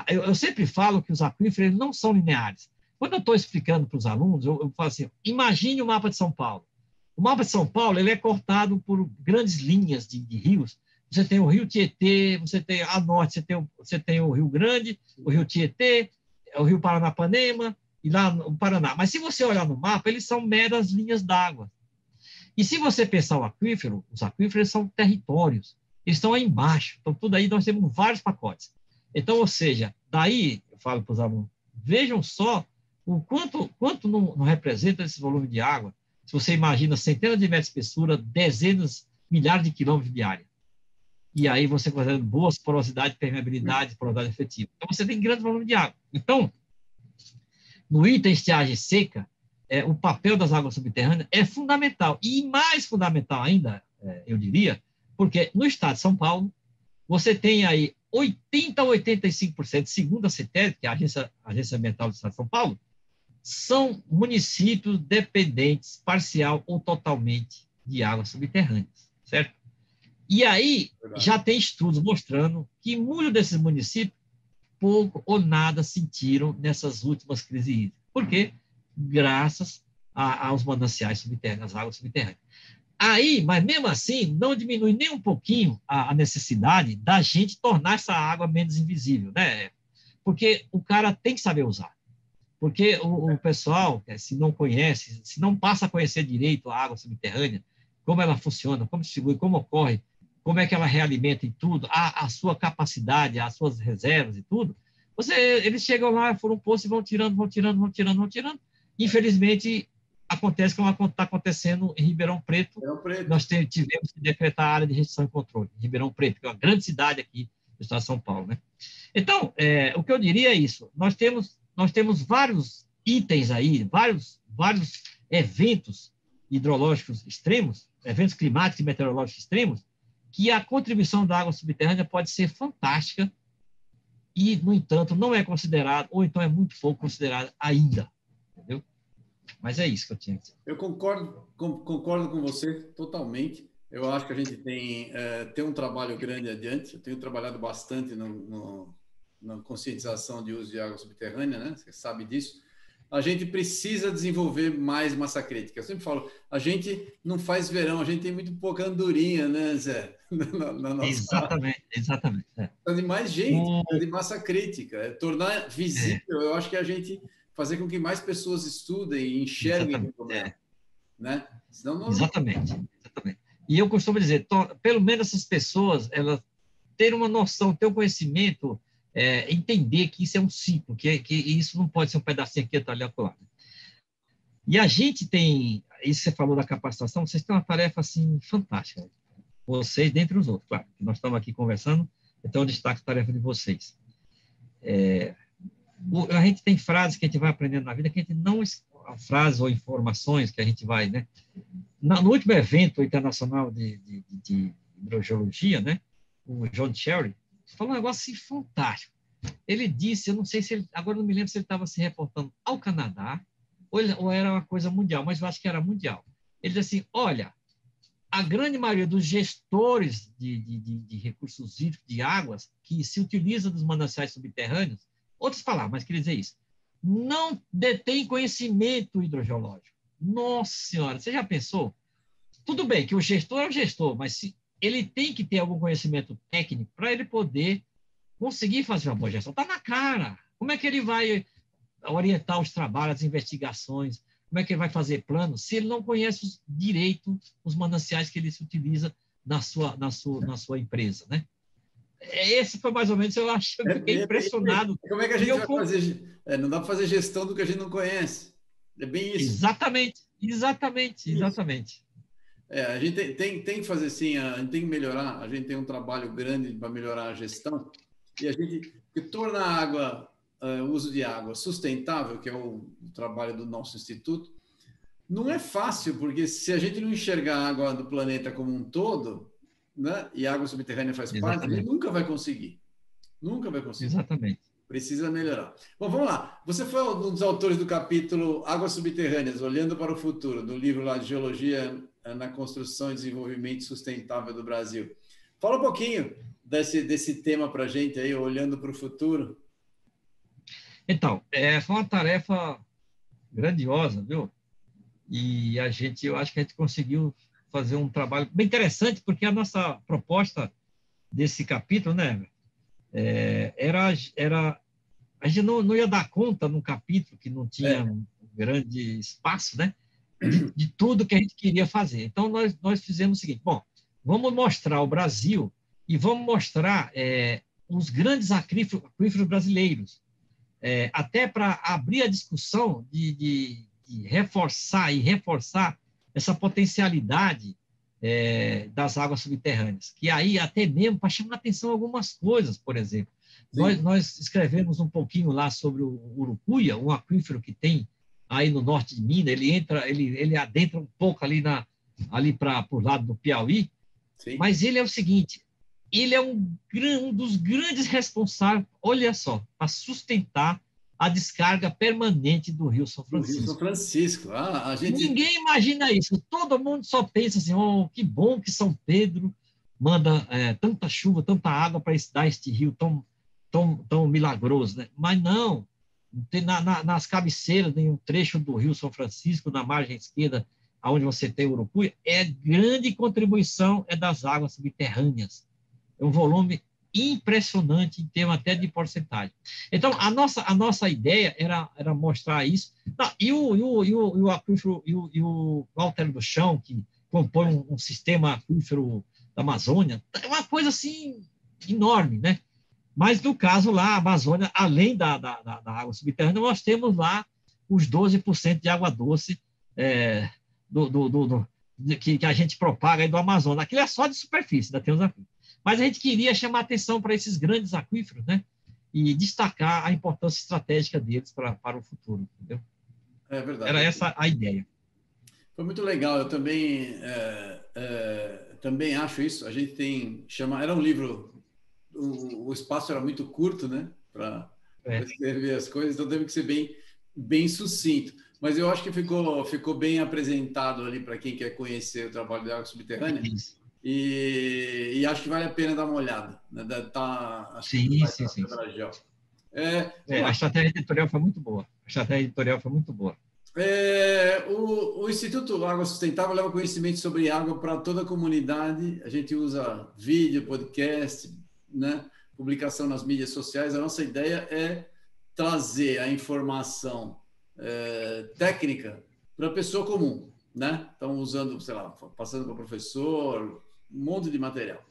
Eu, eu sempre falo que os aquíferos não são lineares. Quando eu estou explicando para os alunos, eu, eu, falo assim: imagine o mapa de São Paulo. O mapa de São Paulo ele é cortado por grandes linhas de, de rios. Você tem o Rio Tietê, você tem a norte, você tem, o, você tem o Rio Grande, o Rio Tietê, o Rio Paranapanema e lá no Paraná. Mas se você olhar no mapa, eles são meras linhas d'água. E se você pensar o aquífero, os aquíferos são territórios. Eles estão aí embaixo. Então, tudo aí nós temos vários pacotes. Então, ou seja, daí, eu falo para os alunos, vejam só o quanto, quanto não, não, representa esse volume de água? Se você imagina centenas de metros de espessura, dezenas, milhares de quilômetros de área. e aí você consegue boas porosidade, permeabilidade, porosidade efetiva. Então, você tem grande volume de água. Então, no item estiagem seca, é, o papel das águas subterrâneas é fundamental. E mais fundamental ainda, é, eu diria, porque no estado de São Paulo, você tem aí 80% a 85%, segundo a CETES, que é a Agência, a Agência Ambiental do Estado de São Paulo, são municípios dependentes, parcial ou totalmente, de águas subterrâneas, certo? E aí Verdade. já tem estudos mostrando que muitos desses municípios pouco ou nada sentiram nessas últimas crises hídricas. Por quê? Graças a, aos mananciais subterrâneos, às águas subterrâneas. Aí, mas mesmo assim, não diminui nem um pouquinho a, a necessidade da gente tornar essa água menos invisível, né? Porque o cara tem que saber usar. Porque o, o pessoal, se não conhece, se não passa a conhecer direito a água subterrânea, como ela funciona, como distribui, como ocorre, como é que ela realimenta e tudo, a, a sua capacidade, as suas reservas e tudo, você, eles chegam lá, foram um poço e vão tirando, vão tirando, vão tirando, vão tirando. Infelizmente, acontece como está acontecendo em Ribeirão Preto. Ribeirão Preto. Nós tivemos que decretar a área de restrição e controle, em Ribeirão Preto, que é uma grande cidade aqui do estado de São Paulo. Né? Então, é, o que eu diria é isso: nós temos, nós temos vários itens aí, vários, vários eventos hidrológicos extremos, eventos climáticos e meteorológicos extremos, que a contribuição da água subterrânea pode ser fantástica e, no entanto, não é considerado, ou então é muito pouco considerado ainda. Entendeu? Mas é isso que eu tinha que dizer. Eu concordo, com, concordo com você totalmente. Eu acho que a gente tem, é, tem um trabalho grande adiante. Eu tenho trabalhado bastante no, no, na conscientização de uso de água subterrânea, né? Você sabe disso a gente precisa desenvolver mais massa crítica. Eu sempre falo, a gente não faz verão, a gente tem muito pouca andorinha, né, Zé? Na, na nossa... Exatamente, exatamente. É. de mais gente, de massa crítica, é tornar visível. Eu acho que a gente fazer com que mais pessoas estudem e enxerguem o problema. É. Né? Senão não... Exatamente, exatamente. E eu costumo dizer, pelo menos essas pessoas, elas terem uma noção, ter um conhecimento é, entender que isso é um ciclo, que, que isso não pode ser um pedacinho aqui, ali, acolá. E a gente tem, isso você falou da capacitação, vocês têm uma tarefa assim fantástica. Vocês, dentre os outros, claro, nós estamos aqui conversando, então eu destaco a tarefa de vocês. É, a gente tem frases que a gente vai aprendendo na vida que a gente não frases ou informações que a gente vai, né? No último evento internacional de, de, de hidrogeologia, né? O John Cherry, falou um negócio assim, fantástico. Ele disse, eu não sei se ele, agora não me lembro se ele estava se reportando ao Canadá ou, ele, ou, era uma coisa mundial, mas eu acho que era mundial. Ele disse assim: olha, a grande maioria dos gestores de, de, de, de recursos hídricos, de águas, que se utiliza dos mananciais subterrâneos, outras palavras, mas queria dizer isso, não detém conhecimento hidrogeológico. Nossa Senhora, você já pensou? Tudo bem que o gestor é o gestor, mas se ele tem que ter algum conhecimento técnico para ele poder conseguir fazer uma boa gestão. Está na cara. Como é que ele vai orientar os trabalhos, as investigações? Como é que ele vai fazer planos se ele não conhece os, direito os mananciais que ele se utiliza na sua, na sua, na sua empresa, né? Esse foi mais ou menos, eu acho, eu fiquei é, impressionado. Como é que a gente vai fazer? É, não dá para fazer gestão do que a gente não conhece. É bem isso. Exatamente, exatamente, exatamente. É, a gente tem, tem, tem, que fazer assim, a gente tem que melhorar, a gente tem um trabalho grande para melhorar a gestão, e a gente que torna a água, o uso de água sustentável, que é o, o, trabalho do nosso instituto, não é fácil, porque se a gente não enxergar a água do planeta como um todo, né, e a água subterrânea faz Exatamente. parte, gente nunca vai conseguir. Nunca vai conseguir. Exatamente. Precisa melhorar. Bom, vamos lá. Você foi um dos autores do capítulo Águas Subterrâneas, Olhando para o Futuro, do livro lá de Geologia na Construção e Desenvolvimento Sustentável do Brasil. Fala um pouquinho desse, desse tema para a gente aí, Olhando para o Futuro. Então, é, foi uma tarefa grandiosa, viu? E a gente, eu acho que a gente conseguiu fazer um trabalho bem interessante, porque a nossa proposta desse capítulo, né, é, era, era a gente não, não ia dar conta num capítulo que não tinha é. um grande espaço, né? De, de, tudo que a gente queria fazer. Então, nós, nós fizemos o seguinte: bom, vamos mostrar o Brasil e vamos mostrar é, os grandes aquíferos, aquíferos brasileiros, é, até para abrir a discussão de, de, de, reforçar e reforçar essa potencialidade é, das águas subterrâneas, que aí até mesmo para chamar atenção algumas coisas, por exemplo. Nós, nós, escrevemos um pouquinho lá sobre o Urucuia, um aquífero que tem aí no norte de Minas, ele entra, ele, ele adentra um pouco ali, na, ali para o lado do Piauí, Sim. mas ele é o seguinte, ele é um, um dos grandes responsáveis, olha só, para sustentar a descarga permanente do Rio São Francisco. Rio São Francisco. Ah, a gente... Ninguém imagina isso. Todo mundo só pensa assim: oh, que bom que São Pedro manda é, tanta chuva, tanta água para dar este rio tão, tão, tão milagroso. Né? Mas não. Tem na, na, nas cabeceiras, em um trecho do Rio São Francisco, na margem esquerda, onde você tem o Urucuia, é grande contribuição é das águas subterrâneas. É um volume impressionante em termos até de porcentagem. Então, a nossa, a nossa ideia era, era mostrar isso. Não, e, o, e, o, e, o, e, o e, o, e o Walter do Chão, que compõe um, um, sistema aquífero da Amazônia, é uma coisa assim enorme, né? Mas no caso lá, a Amazônia, além da, da, da água subterrânea, nós temos lá os 12% de água doce é, do, do, do, do que, que, a gente propaga aí do Amazonas. Aquilo é só de superfície, ainda tem os aquíferos. Mas a gente queria chamar atenção para esses grandes aquíferos, né? E destacar a importância estratégica deles para, para o futuro, entendeu? É verdade. Era essa a ideia. Foi muito legal. Eu também, é, é, também acho isso. A gente tem chama. Era um livro. O, o espaço era muito curto, né? Para é. escrever as coisas, então teve que ser bem, bem sucinto. Mas eu acho que ficou, ficou bem apresentado ali para quem quer conhecer o trabalho de água subterrânea. Isso. E, e, acho que vale a pena dar uma olhada. Né? Tá, sim, sim, sim. É, é, a estratégia editorial foi muito boa. A estratégia editorial foi muito boa. É, o, o, Instituto Água Sustentável leva conhecimento sobre água para toda a comunidade. A gente usa vídeo, podcast, né? publicação nas mídias sociais. A nossa ideia é trazer a informação é, técnica para a pessoa comum. Né? Estão usando, sei lá, passando para o professor, um monte de material.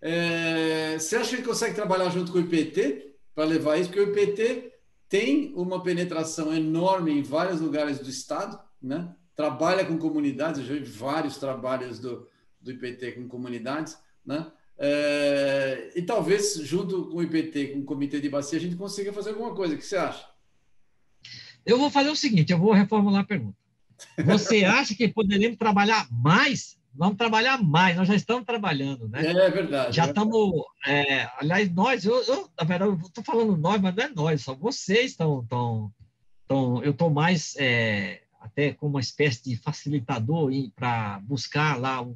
É, você acha que consegue trabalhar junto com o IPT para levar isso? Porque o IPT tem uma penetração enorme em vários lugares do estado, né? trabalha com comunidades, eu já vi vários trabalhos do, do IPT com comunidades, né? É, e talvez junto com o IPT, com o Comitê de Bacia, a gente consiga fazer alguma coisa. O que você acha? Eu vou fazer o seguinte: eu vou reformular a pergunta. Você acha que poderíamos trabalhar mais vamos trabalhar mais, nós já estamos trabalhando, né? É verdade. Já é estamos, é, aliás, nós, eu, eu na verdade, eu estou falando nós, mas não é nós, só vocês estão, estão, estão eu estou mais é, até como uma espécie de facilitador para buscar lá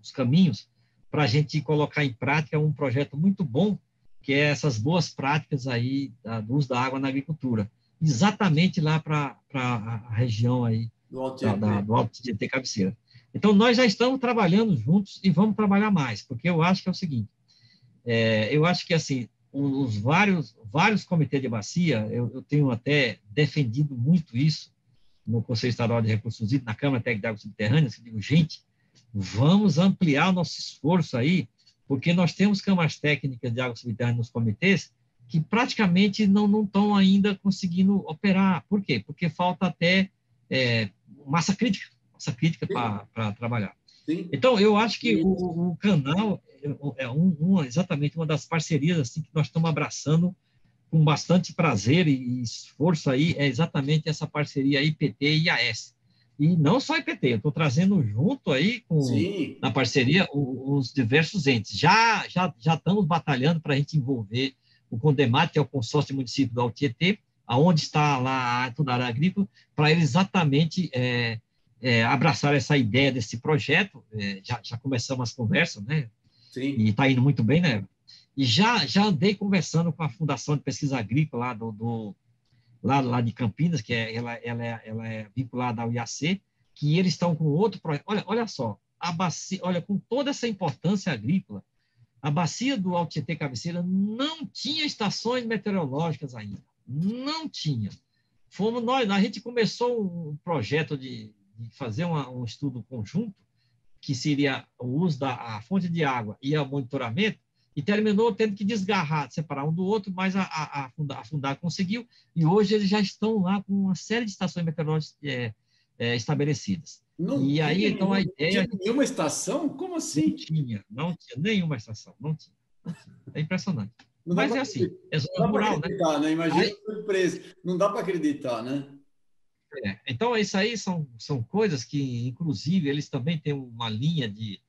os caminhos para a gente colocar em prática um projeto muito bom, que é essas boas práticas aí do uso da água na agricultura, exatamente lá para a região aí do Alto da, do Alto Tietê Cabeceira. Então, nós já estamos trabalhando juntos e vamos trabalhar mais, porque eu acho que é o seguinte, é, eu acho que, assim, os vários, vários comitês de bacia, eu, eu, tenho até defendido muito isso no Conselho Estadual de Recursos Hídricos, na Câmara Técnica de Águas Subterrâneas, que digo, gente, vamos ampliar nosso esforço aí, porque nós temos câmaras técnicas de águas subterrâneas nos comitês que praticamente não estão ainda conseguindo operar. Por quê? Porque falta até é, massa crítica essa crítica para trabalhar. Sim. Então, eu acho que o, o canal é um, um, exatamente uma das parcerias assim que nós estamos abraçando com bastante prazer e esforço aí, é exatamente essa parceria IPT e IAS. E não só IPT, eu estou trazendo junto aí, com, na parceria, os, os diversos entes. Já, já, já estamos batalhando para a gente envolver o CONDEMAT, que é o consórcio município do Altietê, aonde está lá a área agrícola, para ele exatamente é, é, abraçar essa ideia desse projeto. É, já, já começamos as conversas, né? Sim. E está indo muito bem, né? E já, já andei conversando com a Fundação de Pesquisa Agrícola lá, do, do lá, lá de Campinas, que é, ela, ela, é, ela é vinculada ao IAC, que eles estão com outro projeto. Olha, olha só, a bacia, olha, com toda essa importância agrícola, a bacia do Alto Tietê Cabeceira não tinha estações meteorológicas ainda. Não tinha. Fomos nós, a gente começou um projeto de, de fazer uma, um estudo conjunto, que seria o uso da fonte de água e o monitoramento, e terminou tendo que desgarrar, separar um do outro, mas a, a, a, Fundar, conseguiu, e hoje eles já estão lá com uma série de estações meteorológicas é, é, estabelecidas. Não e aí, então, a ideia... Tinha nenhuma estação? Como assim? Não tinha, não tinha nenhuma estação, não tinha. É impressionante. Não Mas é assim, é zona rural, né? né? Imagina aí... surpresa. Não dá para acreditar, né? É, então, isso aí são, são coisas que, inclusive, eles também têm uma linha de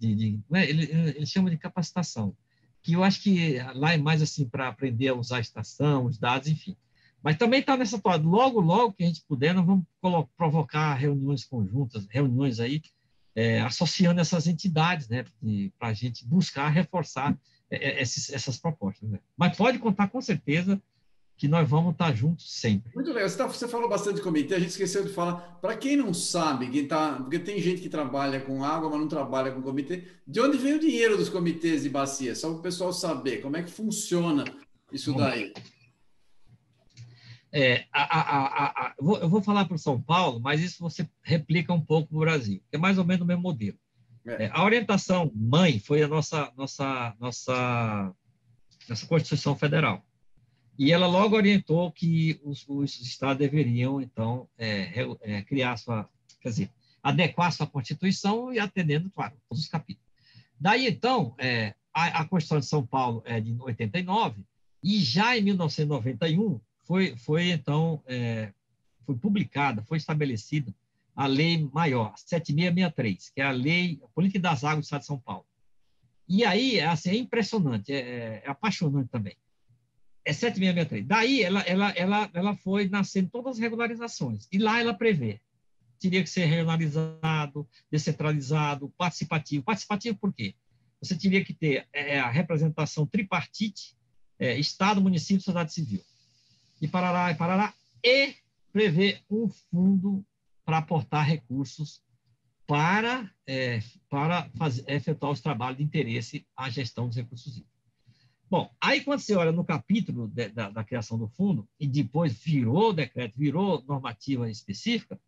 de, de né? eles, eles chamam de capacitação, que eu acho que lá é mais assim para aprender a usar a estação, os dados, enfim. Mas também está nessa toada. Logo, logo que a gente puder, nós vamos provocar reuniões conjuntas, reuniões aí, é, associando essas entidades, né, para a gente buscar reforçar é, é, esses, essas propostas. Né? Mas pode contar com certeza que nós vamos estar juntos sempre. Muito legal. Você, tá, você falou bastante de comitê, a gente esqueceu de falar. Para quem não sabe, quem tá, porque tem gente que trabalha com água, mas não trabalha com comitê, de onde vem o dinheiro dos comitês de bacia? Só para o pessoal saber como é que funciona isso daí. É, a, a, a, eu vou falar para o São Paulo, mas isso você replica um pouco no Brasil, é mais ou menos o mesmo modelo. É. É, a orientação mãe foi a nossa, nossa, nossa, nossa Constituição Federal. E ela logo orientou que os, os estados deveriam, então, é, é, criar sua, quer dizer, adequar sua Constituição e atendendo, claro, todos os capítulos. Daí, então, é, a, a, Constituição de São Paulo é de 89, e já em 1991 foi, foi então, é, foi publicada, foi estabelecida a lei maior, 7663, que é a lei a Política das Águas do Estado de São Paulo. E aí, assim, é impressionante, é, é, é apaixonante também é 7663. Daí ela, ela, ela, ela foi nascendo todas as regularizações. E lá ela prevê. Teria que ser regionalizado, descentralizado, participativo. Participativo por quê? Você teria que ter é, a representação tripartite, é, Estado, município, sociedade civil. E parará, e parará. E prever um fundo para aportar recursos para, é, para fazer, efetuar os trabalhos de interesse à gestão dos recursos hídricos. Bom, aí quando você olha no capítulo de, da, da, criação do fundo, e depois virou decreto, virou normativa específica,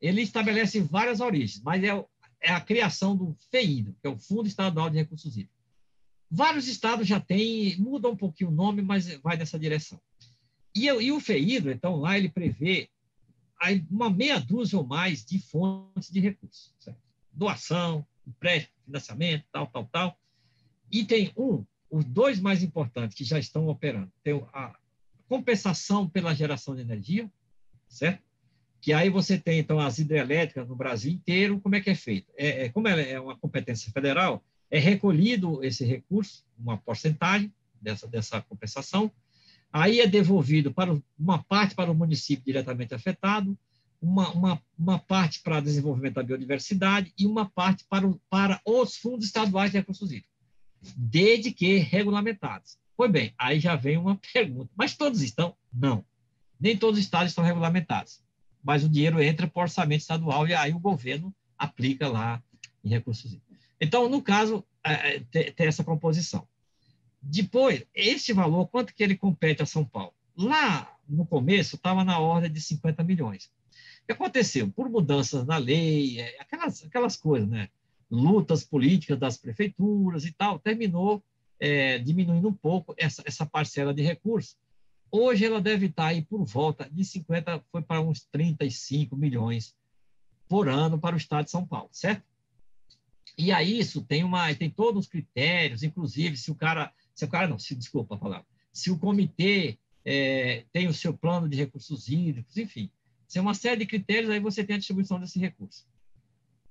ele estabelece várias origens, mas é, é a criação do FEIDO, que é o Fundo Estadual de Recursos Hídricos. Vários estados já têm, muda um pouquinho o nome, mas vai nessa direção. E, e o FEIDO, então, lá ele prevê uma meia dúzia ou mais de fontes de recursos. Certo? Doação, empréstimo, financiamento, tal, tal, tal. E tem um os dois mais importantes que já estão operando. Tem a compensação pela geração de energia, certo? Que aí você tem, então, as hidrelétricas no Brasil inteiro, como é que é feito? É, é como é uma competência federal, é recolhido esse recurso, uma porcentagem dessa, dessa compensação, aí é devolvido para uma parte para o município diretamente afetado, uma, uma, uma parte para desenvolvimento da biodiversidade e uma parte para, o, para os fundos estaduais de recursos hídricos desde que regulamentados. Pois bem, aí já vem uma pergunta. Mas todos estão? Não. Nem todos os estados estão regulamentados. Mas o dinheiro entra por orçamento estadual e aí o governo aplica lá em recursos. Então, no caso, é, é, tem essa composição. Depois, esse valor, quanto que ele compete a São Paulo? Lá no começo, estava na ordem de 50 milhões. O que aconteceu? Por mudanças na lei, é, aquelas, aquelas coisas, né? Lutas políticas das prefeituras e tal, terminou é, diminuindo um pouco essa, essa parcela de recursos. Hoje ela deve estar aí por volta de 50, foi para uns 35 milhões por ano para o estado de São Paulo, certo? E aí isso tem uma, tem todos os critérios, inclusive se o cara, se o cara não, se desculpa a palavra, se o comitê é, tem o seu plano de recursos hídricos, enfim, tem uma série de critérios, aí você tem a distribuição desse recurso.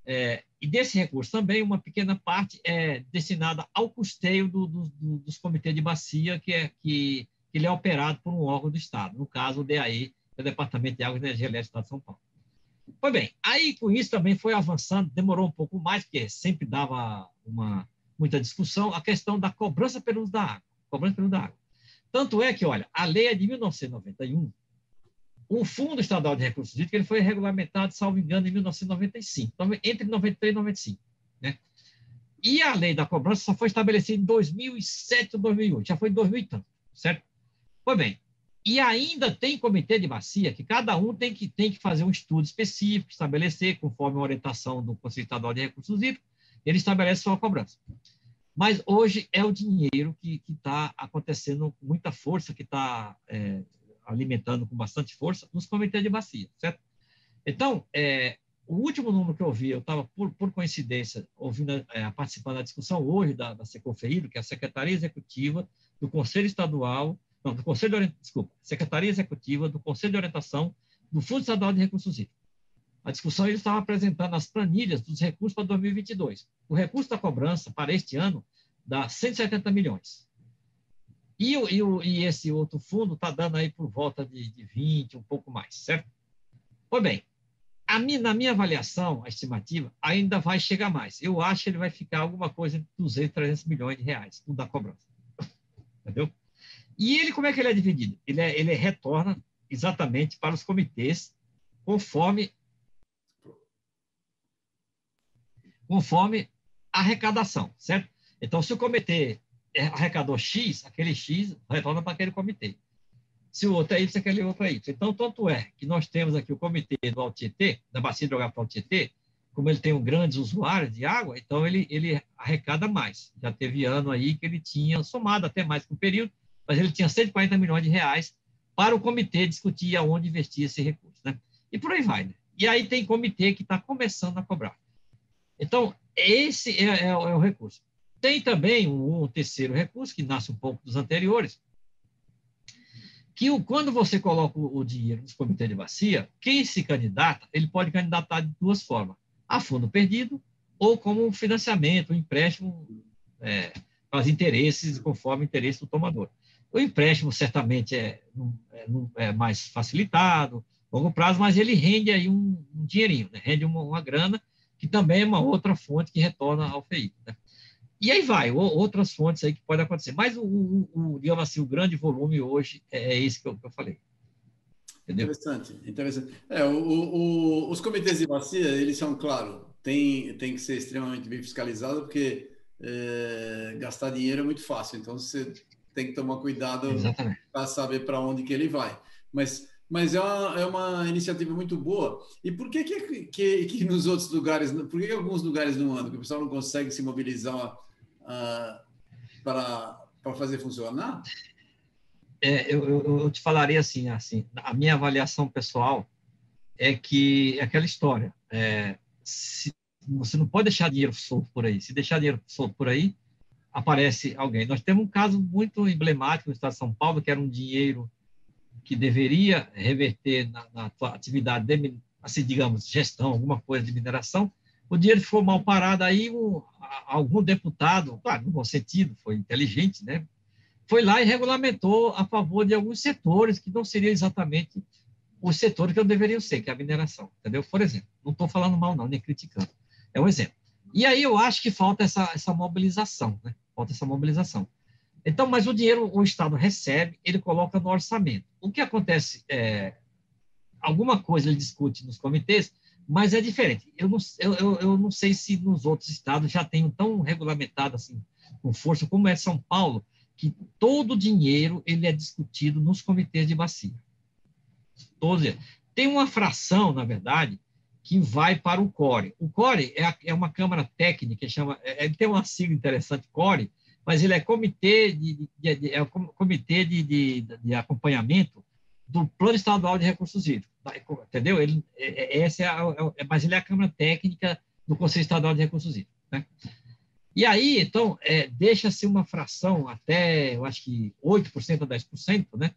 É, e desse recurso também, uma pequena parte é destinada ao custeio do, do, do, dos comitês de bacia, que, é, que, que ele é operado por um órgão do Estado, no caso o DAE, que é o Departamento de Água e Energia Elétrica do Estado de São Paulo. Pois bem, aí com isso também foi avançando, demorou um pouco mais, porque sempre dava uma, muita discussão, a questão da cobrança pelo uso da água. Cobrança pelo uso da água. Tanto é que, olha, a lei é de 1991, o Fundo Estadual de Recursos Hídricos ele foi regulamentado, salvo engano, em 1995, então, entre 93 e 95. Né? E a lei da cobrança só foi estabelecida em 2007 ou 2008, já foi em 2000 e tanto, certo? Pois bem, e ainda tem comitê de bacia que cada um tem que, tem que fazer um estudo específico, estabelecer, conforme a orientação do Conselho Estadual de Recursos Hídricos, ele estabelece sua cobrança. Mas hoje é o dinheiro que está acontecendo com muita força, que está é, alimentando com bastante força nos comitês de bacia, certo? Então, é, o último número que eu vi, eu estava, por, por, coincidência, ouvindo, é, participando da discussão hoje da, da Secofeiro, que é a Secretaria Executiva do Conselho Estadual, não, do Conselho de desculpa, Secretaria Executiva do Conselho de Orientação do Fundo Estadual de Recursos Hídricos. A discussão ele estava apresentando as planilhas dos recursos para 2022. O recurso da cobrança para este ano dá 170 milhões. E, e, e esse outro fundo está dando aí por volta de, de 20, um pouco mais, certo? Pois bem, na minha avaliação, a estimativa, ainda vai chegar mais. Eu acho que ele vai ficar alguma coisa entre 200 e 300 milhões de reais, o da cobrança. Entendeu? E ele, como é que ele é dividido? Ele, é, ele retorna exatamente para os comitês, conforme conforme arrecadação, certo? Então, se o comitê arrecadou X, aquele X retorna para aquele comitê se o outro é Y, aquele outro é Y. Então, tanto é que nós temos aqui o comitê do Altietê, da bacia hidrográfica Altietê, como ele tem um grandes usuários de água, então ele, ele arrecada mais. Já teve ano aí que ele tinha somado até mais que o período, mas ele tinha 140 milhões de reais para o comitê discutir aonde investir esse recurso. Né? E por aí vai. Né? E aí tem comitê que está começando a cobrar. Então, esse é, é, é, o recurso. Tem também um, um terceiro recurso, que nasce um pouco dos anteriores, que o, quando você coloca o, dinheiro nos comitês de bacia, quem se candidata, ele pode candidatar de duas formas: a fundo perdido ou como um financiamento, um empréstimo é, para os interesses, conforme o interesse do tomador. O empréstimo certamente é, é, é mais facilitado, longo prazo, mas ele rende aí um, um dinheirinho, né? rende uma, uma, grana, que também é uma outra fonte que retorna ao FEI. Né? E aí vai, outras fontes aí que podem acontecer. Mas o, o, o digamos assim, o grande volume hoje é, é esse que eu, que eu falei. Entendeu? Interessante, interessante. É, o, os comitês de bacia, eles são, claro, tem, tem que ser extremamente bem fiscalizados, porque é, gastar dinheiro é muito fácil, então você tem que tomar cuidado para saber para onde que ele vai. Mas, mas é, uma, é uma iniciativa muito boa. E por que, que, que, que nos outros lugares, por que, que alguns lugares não andam? Que o pessoal não consegue se mobilizar uh, para, fazer funcionar? É, eu, eu, te falaria assim, assim, a minha avaliação pessoal é que é aquela história, é, se, você não pode deixar dinheiro solto por aí. Se deixar dinheiro solto por aí, aparece alguém. Nós temos um caso muito emblemático no estado de São Paulo, que era um dinheiro que deveria reverter na, na atividade de, assim, digamos, gestão, alguma coisa de mineração, o dinheiro ficou mal parado, aí algum deputado, claro, no bom sentido, foi inteligente, né? Foi lá e regulamentou a favor de alguns setores que não seriam exatamente os setores que não deveriam ser, que é a mineração, entendeu? Por exemplo, não estou falando mal não, nem criticando, é um exemplo. E aí eu acho que falta essa, essa mobilização, né? Falta essa mobilização. Então, mas o dinheiro o Estado recebe, ele coloca no orçamento. O que acontece é, alguma coisa ele discute nos comitês, mas é diferente. Eu não, eu, eu não sei se nos outros estados já tem tão regulamentado assim, com força, como é São Paulo, que todo o dinheiro ele é discutido nos comitês de bacia. Todo, tem uma fração, na verdade, que vai para o CORE. O CORE é, a, é uma câmara técnica, chama, é, ele tem uma sigla interessante, CORE, mas ele é comitê de, de, de é comitê de, de, de acompanhamento do Plano Estadual de Recursos Hídricos. Entendeu? Ele, é, é, essa é, a, é, mas ele é a Câmara Técnica do Conselho Estadual de Recursos Hídricos. Né? E aí, então, é, deixa-se uma fração até, eu acho que 8% a 10%, né?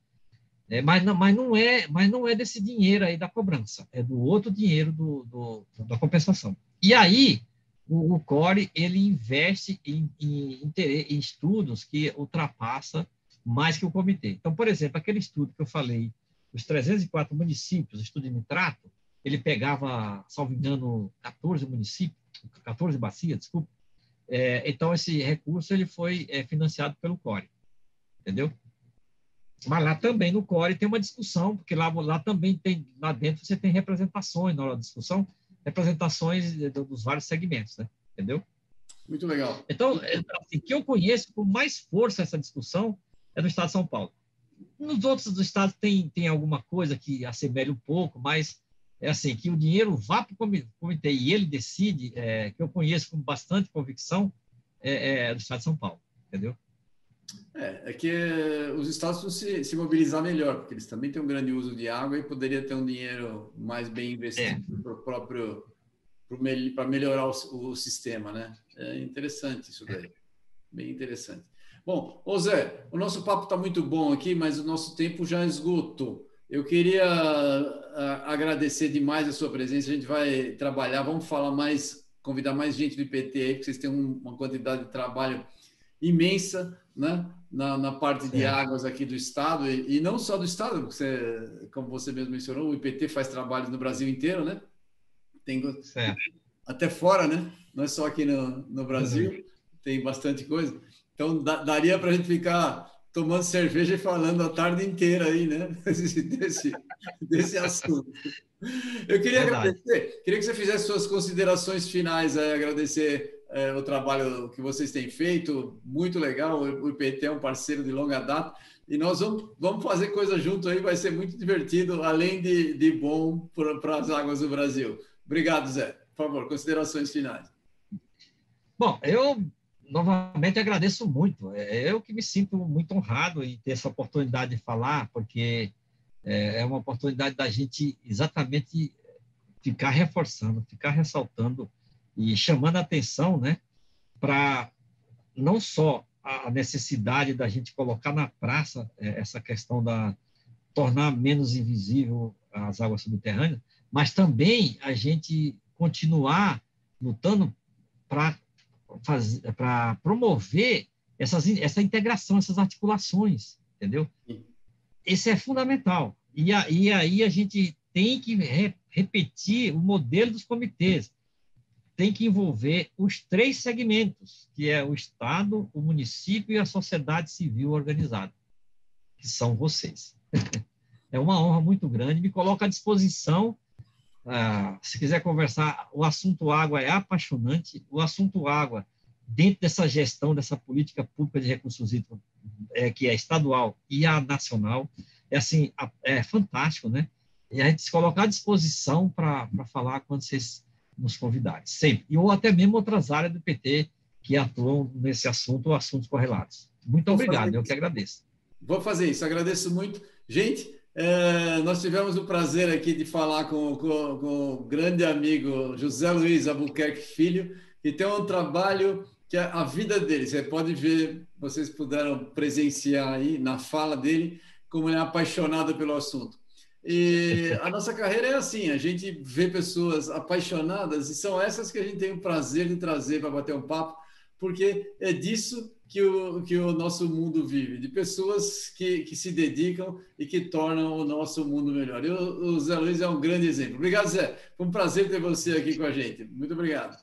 É, mas, não, mas, não é, mas não é desse dinheiro aí da cobrança, é do outro dinheiro do, do da compensação. E aí, o, o CORE, ele investe em, em, em estudos que ultrapassa mais que o comitê. Então, por exemplo, aquele estudo que eu falei, os 304 municípios, estudo de nitrato, ele pegava, salvo engano, 14 municípios, 14 bacias, desculpa. É, então, esse recurso ele foi é, financiado pelo CORE, entendeu? Mas lá também no CORE tem uma discussão, porque lá, lá também tem, lá dentro você tem representações na hora da discussão, representações dos vários segmentos, né? entendeu? Muito legal. Então, é, assim, que eu conheço com mais força essa discussão é do Estado de São Paulo. Nos outros dos estados tem, tem alguma coisa que assemelha um pouco, mas é assim, que o dinheiro vá para o comitê e ele decide, é, que eu conheço com bastante convicção, é, é, do Estado de São Paulo, entendeu? É, é que os estados precisam se, se, mobilizar melhor, porque eles também têm um grande uso de água e poderia ter um dinheiro mais bem investido é. para o próprio para melhorar o, o, sistema, né? É interessante isso daí, bem interessante. Bom, ô Zé, o nosso papo está muito bom aqui, mas o nosso tempo já esgotou. Eu queria agradecer demais a sua presença. A gente vai trabalhar, vamos falar mais, convidar mais gente do IPT aí, porque vocês têm uma quantidade de trabalho imensa, né? Na, na parte de águas aqui do estado e, e, não só do estado, porque você, como você mesmo mencionou, o IPT faz trabalho no Brasil inteiro, né? Tem certo. até fora, né? Não é só aqui no, no Brasil, uhum. tem bastante coisa. Então, daria para a gente ficar tomando cerveja e falando a tarde inteira aí, né? desse, desse assunto. Eu queria Verdade. agradecer, queria que você fizesse suas considerações finais, é, agradecer é, o trabalho que vocês têm feito, muito legal. O IPT é um parceiro de longa data e nós vamos, vamos fazer coisa junto aí, vai ser muito divertido, além de, de bom para as águas do Brasil. Obrigado, Zé. Por favor, considerações finais. Bom, eu novamente agradeço muito. É eu que me sinto muito honrado em ter essa oportunidade de falar, porque é, é uma oportunidade da gente exatamente ficar reforçando, ficar ressaltando e chamando a atenção, né, para não só a necessidade da gente colocar na praça é, essa questão da tornar menos invisível as águas subterrâneas, mas também a gente continuar lutando para para promover essas, essa integração, essas articulações, entendeu? Esse é fundamental. E, a, e aí a gente tem que re, repetir o modelo dos comitês. Tem que envolver os três segmentos, que é o Estado, o município e a sociedade civil organizada, que são vocês. É uma honra muito grande. Me coloco à disposição ah, se quiser conversar, o assunto água é apaixonante. O assunto água, dentro dessa gestão, dessa política pública de recursos hídricos, é, que é estadual e a nacional, é assim, é fantástico, né? E a gente se colocar à disposição para falar quando vocês nos convidarem, sempre. E ou até mesmo outras áreas do PT que atuam nesse assunto ou assuntos correlatos. Muito Vou obrigado, eu que agradeço. Vou fazer isso, agradeço muito. Gente, é, nós tivemos o prazer aqui de falar com, com, com, o grande amigo José Luiz Albuquerque Filho, que tem um trabalho que é a vida dele. Você pode ver, vocês puderam presenciar aí na fala dele, como ele é apaixonado pelo assunto. E a nossa carreira é assim: a gente vê pessoas apaixonadas e são essas que a gente tem o prazer de trazer para bater um papo, porque é disso que o, que o nosso mundo vive, de pessoas que, que se dedicam e que tornam o nosso mundo melhor. E o, o Zé Luiz é um grande exemplo. Obrigado, Zé. Foi um prazer ter você aqui com a gente. Muito obrigado.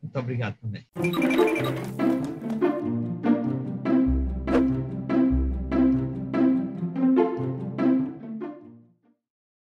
Muito obrigado também.